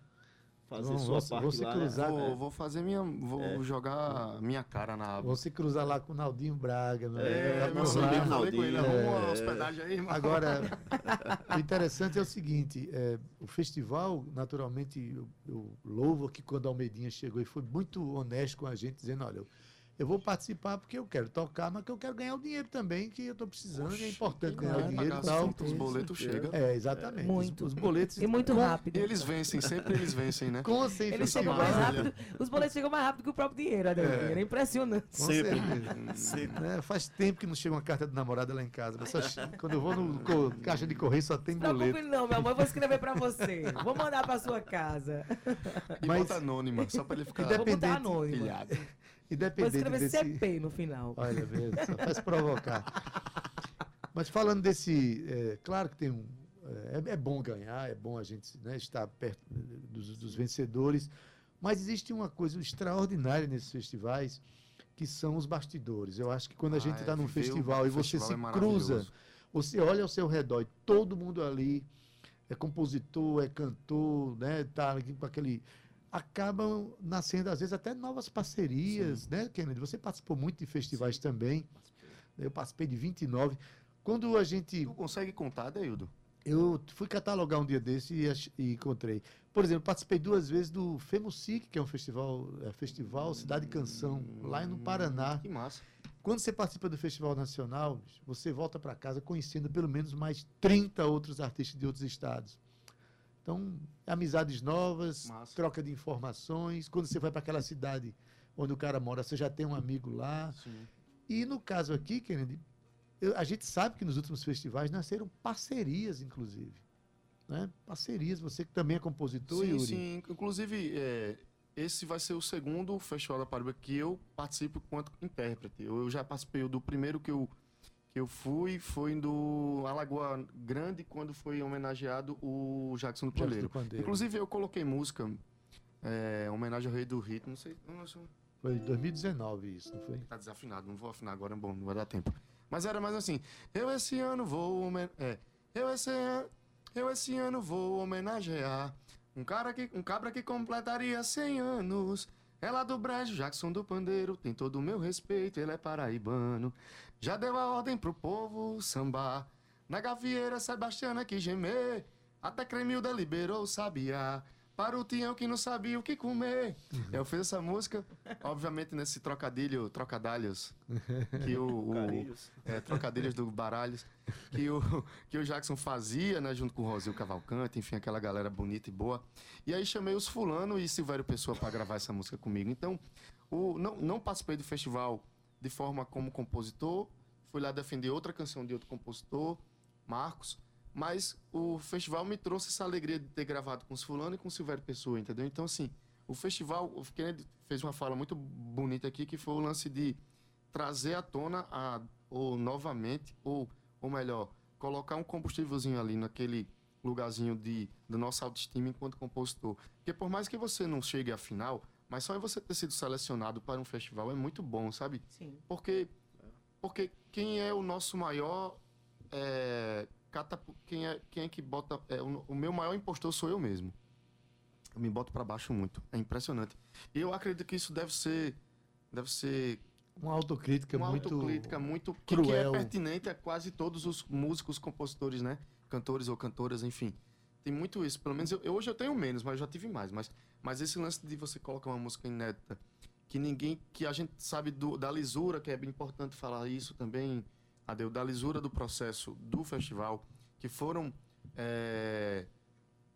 fazer sua parte vamos se lá. né? cruzar, vou, né? vou fazer minha. Vou É. jogar minha cara na aba. Vão se cruzar lá com o Naldinho Braga. Né? É, meu amigo, Naldinho. ele, É. hospedagem aí, irmão. Agora, o interessante é o seguinte: é, o festival, naturalmente, eu, eu louvo que quando a Almeidinha chegou e foi muito honesto com a gente, dizendo: olha, eu, eu vou participar porque eu quero tocar, mas que eu quero ganhar o dinheiro também, que eu estou precisando, e é importante ganhar o dinheiro e tal. os boletos chegam. É, exatamente. Os- Muito. Os, boletos. E muito rápido. E eles vencem, sempre eles vencem, né? Com sem Eles chegam mais rápido, os boletos chegam mais rápido que o próprio dinheiro, Adelmir. É. impressionante. Com Sempre. certeza. Sempre. Né, Faz tempo que não chega uma carta do namorado lá em casa. mas só quando eu vou no co- caixa de correio só tem Não boleto. preocupe não, meu amor, eu vou escrever pra você. Vou mandar pra sua casa. E Mas- bota anônima, só pra ele ficar Vou botar Independente, anônimo. Pilhado. Vou Independente escrever desse... CP no final. Olha, vê, só faz provocar. Mas falando desse, é, claro que tem um, é, é bom ganhar, é bom a gente né, estar perto dos, dos vencedores, mas existe uma coisa extraordinária nesses festivais que são os bastidores. Eu acho que quando a Ah, gente é, está num viver o festival e você festival se é cruza, você olha ao seu redor e todo mundo ali é compositor, é cantor, né, tá ali com aquele acabam nascendo às vezes até novas parcerias, né, Kennedy? Você participou muito de festivais também. Eu participei de 29. Quando a gente Tu consegue contar, Deildo? eu fui catalogar um dia desse e, e encontrei. Por exemplo, participei duas vezes do FEMUSIC, que é um festival, é, festival Cidade Canção, lá no Paraná. Que massa. Quando você participa do Festival Nacional, você volta para casa conhecendo pelo menos mais 30 outros artistas de outros estados. Então, amizades novas, Massa. troca de informações. Quando você vai para aquela cidade onde o cara mora, você já tem um amigo lá. Sim. E no caso aqui, Kennedy, eu- a gente sabe que nos últimos festivais nasceram parcerias, inclusive. Né? Parcerias, você que também é compositor, Sim, Yuri. sim. Inclusive, é, esse vai ser o segundo Festival da Paraíba que eu participo quanto intérprete. Eu, eu já participei do primeiro que eu, eu fui, foi do Alagoa Grande, quando foi homenageado o Jackson do Pandeiro. Inclusive, eu coloquei música, é, homenagem ao Rei do Ritmo, não sei, não sei Foi em 2019 isso, não foi? Tá desafinado, não vou afinar agora, bom, não vai dar tempo. Mas era mais assim, eu esse ano vou é, eu esse ano, eu esse ano vou homenagear um cara que um cabra que completaria 100 anos. É lá do Brejo, Jackson do Pandeiro, tem todo o meu respeito, ele é paraibano. Já deu a ordem pro povo sambar. Na gavieira, Sebastiana que gemer. Até Cremilda liberou o sabiá. Para o Tião que não sabia o que comer. Eu fiz essa música, obviamente nesse trocadilho, trocadalhos, que o, o é, trocadilhos do Baralhos, que o, que o Jackson fazia, né, junto com o Rosil Cavalcante, enfim, aquela galera bonita e boa. E aí chamei os Fulano e Silvério Pessoa para gravar essa música comigo. Então, o, não, não participei do festival de forma como compositor, fui lá defender outra canção de outro compositor, Marcos, mas o festival me trouxe essa alegria de ter gravado com os Fulano e com o Silvério Pessoa, entendeu? Então, assim, o festival, o Kennedy fez uma fala muito bonita aqui, que foi o lance de trazer à tona, a, ou novamente, ou, ou melhor, colocar um combustívelzinho ali naquele lugarzinho de, do nosso autoestima enquanto compositor. Porque por mais que você não chegue à final, mas só em você ter sido selecionado para um festival é muito bom, sabe? Sim. Porque, porque quem é o nosso maior. É, catapu- quem, é, quem é que bota. é, o, o meu maior impostor sou eu mesmo. Eu me boto para baixo muito. É impressionante. E eu acredito que isso deve ser. Deve ser Uma autocrítica uma muito. autocrítica muito que, que é cruel. pertinente a quase todos os músicos, compositores, né? Cantores ou cantoras, enfim. tem muito isso. Pelo menos eu, eu- hoje eu tenho menos, mas eu já tive mais. Mas, mas esse lance de você colocar uma música inédita, que ninguém, que a gente sabe do- da lisura, que é bem importante falar isso também, Adeu, da lisura do processo do festival, que foram. é,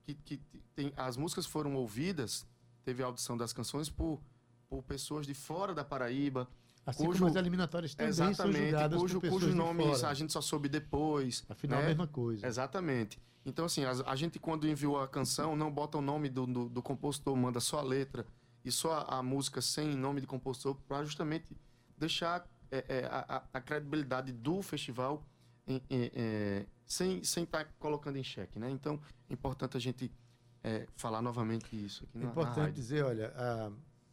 que, que tem, as músicas foram ouvidas, teve a audição das canções por, por pessoas de fora da Paraíba, Assim cujo- como as eliminatórias também são Exatamente, julgadas cujo, por pessoas cujos de nomes fora. a gente só soube depois. Afinal, né? a mesma coisa. Exatamente. Então, assim, a, a gente quando enviou a canção, não bota o nome do, do, do compositor, manda só a letra e só a, a música sem nome de compositor, para justamente deixar é, é, a, a- credibilidade do festival em- em- é, sem estar colocando em xeque, né? Então, é importante a gente é, falar novamente isso aqui É na, na importante rádio. dizer, olha, a,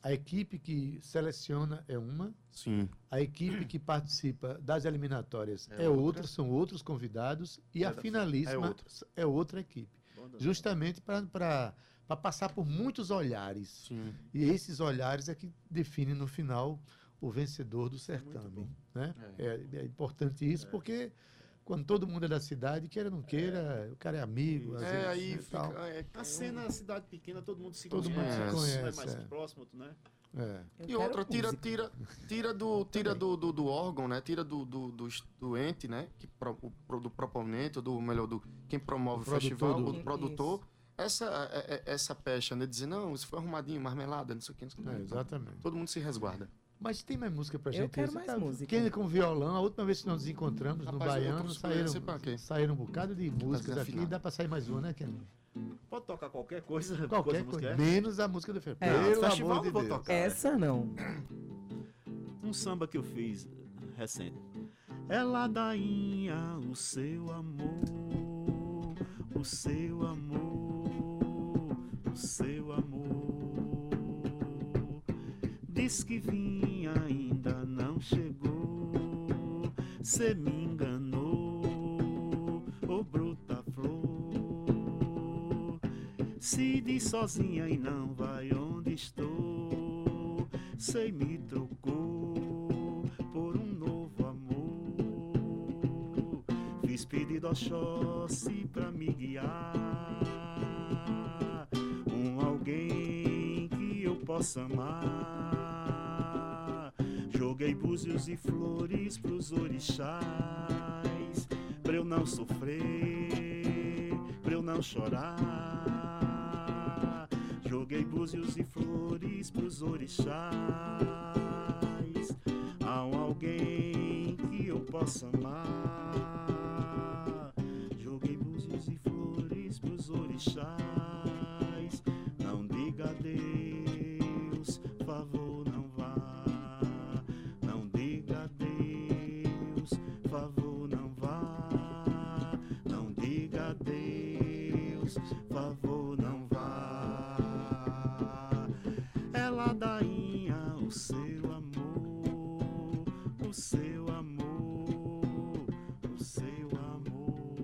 a equipe que seleciona é uma, Sim, a equipe que participa das eliminatórias É é, outra. outra, são outros convidados, e a É finalíssima é outra. é outra equipe. Banda- Justamente para passar por muitos olhares. sim. E esses olhares é que definem no final o vencedor do certame. Né? É. é importante isso, porque quando todo mundo é da cidade, queira ou não queira, o cara é amigo. às É, vezes, aí né, fica... tal. é, A cena, a cidade pequena, todo mundo se Todo mundo conhece. se um conhece, é mais é. próximo, né? É. E outra, tira, tira, tira, do, tira do, do, do órgão, né? Tira do, do, do, do ente, né? Que pro, o pro- do proponente, ou do melhor, do quem promove o, produtor festival, do- o produtor. Isso. Essa, é- é- essa pecha, né? Dizer, não, isso foi arrumadinho, marmelada, não sei o que, não sei o que. É, exatamente. Todo mundo se resguarda. Mas tem mais música pra Eu gente? quero Você mais música. Quem com violão, a última vez que nós nos encontramos no Rapaz, eu tô Baiano, saíram, saíram um bocado de músicas aqui. Dá pra sair mais uma, né, Kenny? Pode tocar qualquer coisa, Qualquer coisa coisa. musical. Menos a música do Festival. É, Pelo amor de eu vou Deus. tocar. Essa não. Um samba que eu fiz recente. É ladainha o seu amor, o seu amor, o seu amor. Diz que vinha, Cê me enganou, ô bruta flor. Se diz sozinha e não vai onde estou, sei me trocou por um novo amor. Fiz pedido ao Oxóssi pra me guiar, um alguém que eu possa amar. Joguei búzios e flores pros orixás, pra eu não sofrer, pra eu não chorar. Joguei búzios e flores pros orixás, há um alguém que eu possa amar. Joguei búzios e flores pros orixás, adeus, favor não vá. É ladainha o seu amor, o seu amor, o seu amor.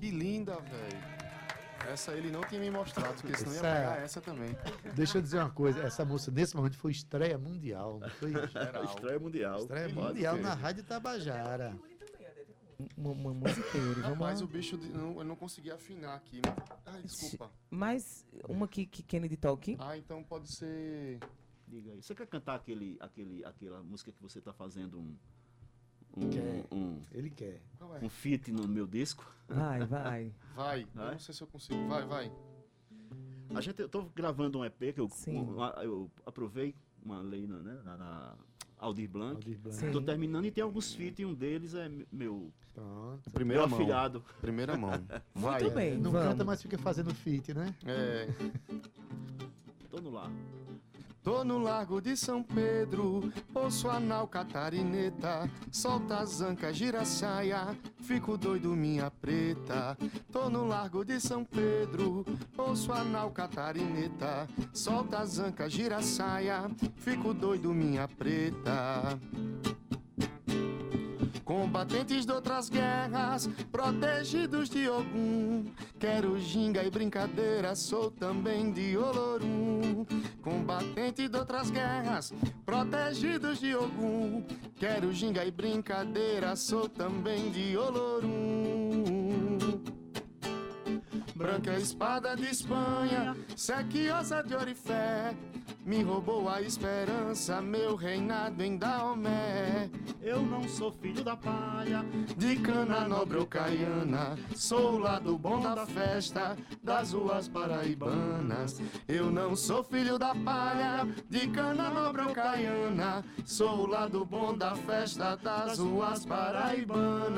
Que linda, velho. Essa ele não tinha me mostrado, porque senão ia Essa- pegar essa também. Deixa eu dizer uma coisa. Essa moça, nesse momento, foi estreia mundial. Não foi? Geral. Estreia mundial. Estreia mundial na Rádio Tabajara. Uma, uma música, Yuri, vamos o bicho, de- não, eu não consegui afinar aqui. Mas... Ai, desculpa. Mais uma que, que Kennedy toque. Ah, então pode ser... Diga aí. Você quer cantar aquele, aquele, aquela música que você está fazendo um, um, Quer. um, Ele quer. Qual é? um feat no meu disco? Vai, vai. Vai, Vai? não sei se eu consigo. Vai, vai. A gente, eu tô gravando um EP que eu, um- eu aprovei uma lei na, né, na, na Aldir Blanc. Aldir Blanc. Sim. Tô terminando e tem alguns feats e um deles é meu, Pronto. Primeira meu mão. afilhado. Primeira mão. Vai. Muito bem, Não vamos. canta, mas fica fazendo feat, né? É... Tô no lar. Tô no Largo de São Pedro, ouço a nau catarineta, solta as ancas, gira a saia, fico doido minha preta. Tô no Largo de São Pedro, ouço a nau catarineta, solta as ancas, gira a saia, fico doido minha preta. Combatentes de outras guerras, protegidos de Ogum. Quero ginga e brincadeira, sou também de Olorum. Combatente de outras guerras, protegidos de Ogum. Quero ginga e brincadeira, sou também de Olorum. branca espada de Espanha, sequiosa de orifé. Me roubou a esperança, meu reinado em Daomé. Eu não sou filho da palha, De cana nobre ou caiana, sou o lado bom da festa das ruas paraibanas. Eu não sou filho da palha, de cana nobre ou caiana, sou o lado bom da festa das ruas paraibanas.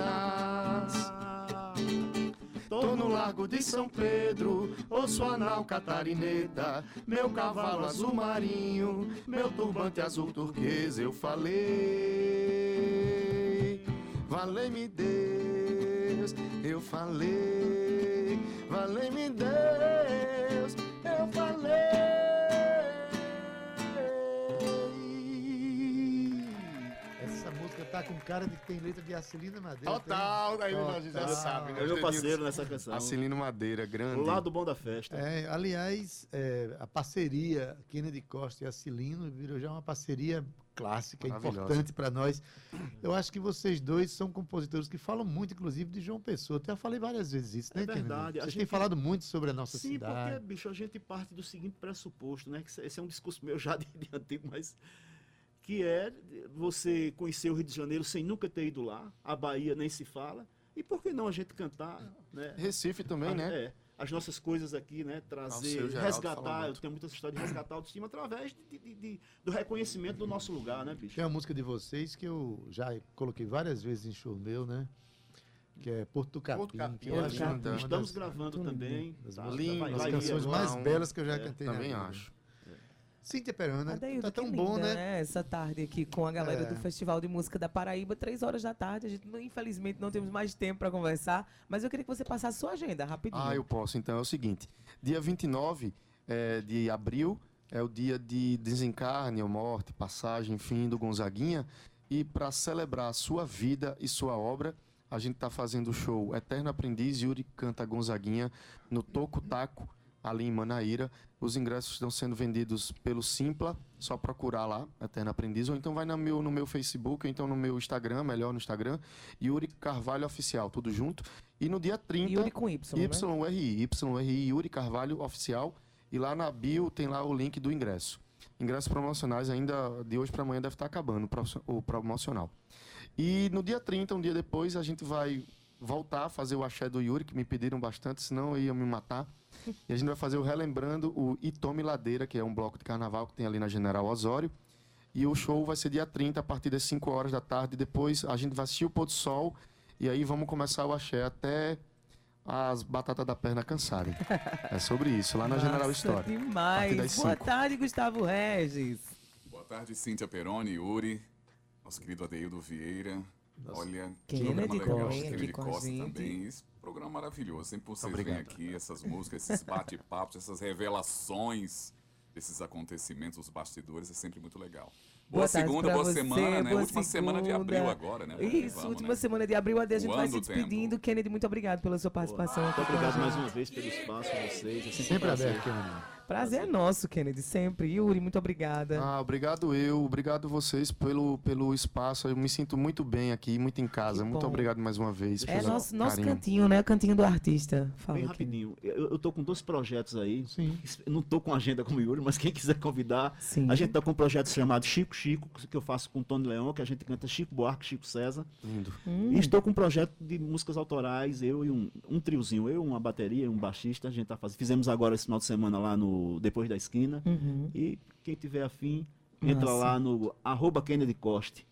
Tô no Largo de São Pedro, ouço a nau catarineta, meu cavalo azul marinho, meu turbante azul turquesa, eu falei, valei-me Deus, eu falei, valei-me Deus, eu falei. Tá com cara de que tem letra de Acilina Madeira. Total, aí Total. a gente já sabe, né? é meu parceiro nessa canção. Acilino Madeira, grande. O lado bom da festa. É, aliás, é, a parceria Kennedy Costa e Acilino virou já uma parceria clássica, importante para nós. Eu acho que vocês dois são compositores que falam muito, inclusive, de João Pessoa. Eu já falei várias vezes isso, né, É Kennedy? verdade, a Vocês gente- têm falado muito sobre a nossa Sim, cidade. porque, bicho, a gente parte do seguinte pressuposto, né? Que esse é um discurso meu já de, de antigo, mas que é você conhecer o Rio de Janeiro sem nunca ter ido lá, a Bahia nem se fala, e por que não a gente cantar, né? Recife também, a- né? é, as nossas coisas aqui, né? Trazer, Geraldo fala resgatar, eu tenho muita história de resgatar a autoestima através de- de- de- do reconhecimento do nosso lugar, né, bicho? Tem uma música de vocês que eu já coloquei várias vezes em show meu, né? Que é Porto Capim. Porto Capim, eu acho Capim. uma das- Estamos gravando também. tá? Lindo, vai canções mais belas que eu já É, cantei Também acho. Cíntia Perona, Adaildo, tá tão bom, linda, né? Essa tarde aqui com a galera É. do Festival de Música da Paraíba, três horas da tarde. A gente, infelizmente, não temos mais tempo para conversar, mas eu queria que você passasse sua agenda rapidinho. Ah, eu posso. Então é o seguinte: dia 29 é, de abril é o dia de desencarne ou morte, passagem, fim do Gonzaguinha. E para celebrar a sua vida e sua obra, a gente está fazendo o show Eterno Aprendiz Yuri Canta Gonzaguinha no Toco Taco, ali em Manaíra. Os ingressos estão sendo vendidos pelo Simpla, só procurar lá, Eterno Aprendiz, ou então vai no meu, no meu Facebook, ou então no meu Instagram, melhor no Instagram, Yuri Carvalho Oficial, tudo junto. E no dia 30. Yuri com Y, né? YRI, YRI Yuri Carvalho Oficial. E lá na bio tem lá o link do ingresso. Ingressos promocionais ainda de hoje para amanhã deve estar acabando o promocional. E no dia 30, um dia depois, a gente vai voltar a fazer o axé do Yuri, que me pediram bastante, senão iam me matar. E a gente vai fazer o Relembrando o Itome Ladeira, que é um bloco de carnaval que tem ali na General Osório. E o show vai ser dia 30, a partir das 5 horas da tarde. Depois a gente vai assistir o pôr do sol. E aí vamos começar o axé até as batatas da perna cansarem. É sobre isso, lá na General Massa História. demais. das Boa tarde, Gustavo Regis. Boa tarde, Cíntia Peroni, Yuri, nosso querido Adeildo Vieira. Olha, que Kennedy programa legal. Kennedy com a Costa também. Esse programa maravilhoso. Sempre vocês vêm Obrigado. aqui, essas músicas, esses bate-papos, essas revelações desses acontecimentos, os bastidores, é sempre muito legal. Boa, Boa segunda, boa você, semana, né? boa Última semana de segunda. abril agora, né? Isso, vamos, última né? semana de abril, a gente vai se despedindo. tempo. Kennedy, muito obrigado pela sua participação aqui Muito obrigado mais uma vez pelo espaço de vocês. É sempre, Sempre prazer. aberto, Kennedy. Prazer é nosso, Kennedy, sempre. Yuri, muito obrigada. Ah, obrigado eu, obrigado vocês pelo, pelo espaço. Eu me sinto muito bem aqui, muito em casa. Que Muito bom. obrigado mais uma vez. é pelo nosso, nosso carinho. cantinho, né? Cantinho do artista. Fala Bem aqui. rapidinho. Eu, eu tô com dois projetos aí. Sim. Não tô com agenda como o Yuri, mas quem quiser convidar. Sim. A gente tá com um projeto chamado Chico Chico, que eu faço com o Tony Leão, que a gente canta Chico Buarque, Chico César. Lindo. Hum. E estou com um projeto de músicas autorais, eu e um, um triozinho, eu, uma bateria e um baixista. A gente tá fazendo. Fizemos agora esse final de semana lá no Depois da Esquina. Uhum. E quem tiver afim, entra Massa. lá no arroba Kennedy Coste.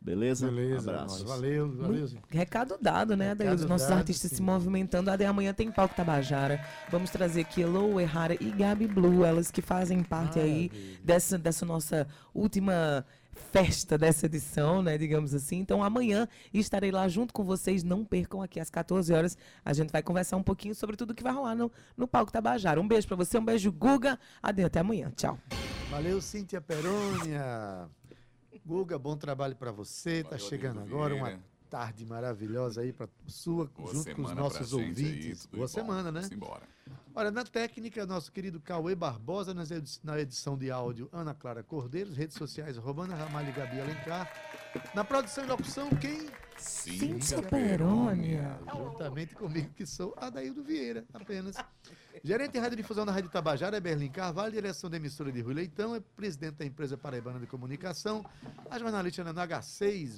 Beleza? Beleza, Abraços. valeu, valeu. Recado dado, né, Adair? Os nossos dado, artistas sim. se movimentando. Até amanhã tem Palco Tabajara. Vamos trazer aqui Elo Errara e Gabi Blue, elas que fazem parte aí dessa, dessa nossa última festa dessa edição, né, digamos assim. Então amanhã estarei lá junto com vocês. Não percam aqui às 14 horas. A gente vai conversar um pouquinho sobre tudo que vai rolar no, no Palco Tabajara. Um beijo pra você, um beijo, Guga. Adeus, até amanhã. Tchau. Valeu, Cíntia Perônia. Guga, bom trabalho para você. tá Valeu, chegando Adeildo agora uma. Tarde maravilhosa aí para sua, Boa junto com os nossos aí, ouvintes. de Boa bom. semana, né? Vamos embora. Olha, na técnica, nosso querido Cauê Barbosa, nas edi- na edição de áudio, Ana Clara Cordeiros, redes sociais, Romana Ramalho e Gabi Alencar. Na produção e locução, quem? Cíntia Perônia. Juntamente comigo, que sou Adaildo Vieira, apenas. Gerente de radiodifusão da Rádio Tabajara é Berlim Carvalho, direção da emissora de Rui Leitão, é presidente da empresa Paraibana de Comunicação, a jornalista Ana H6.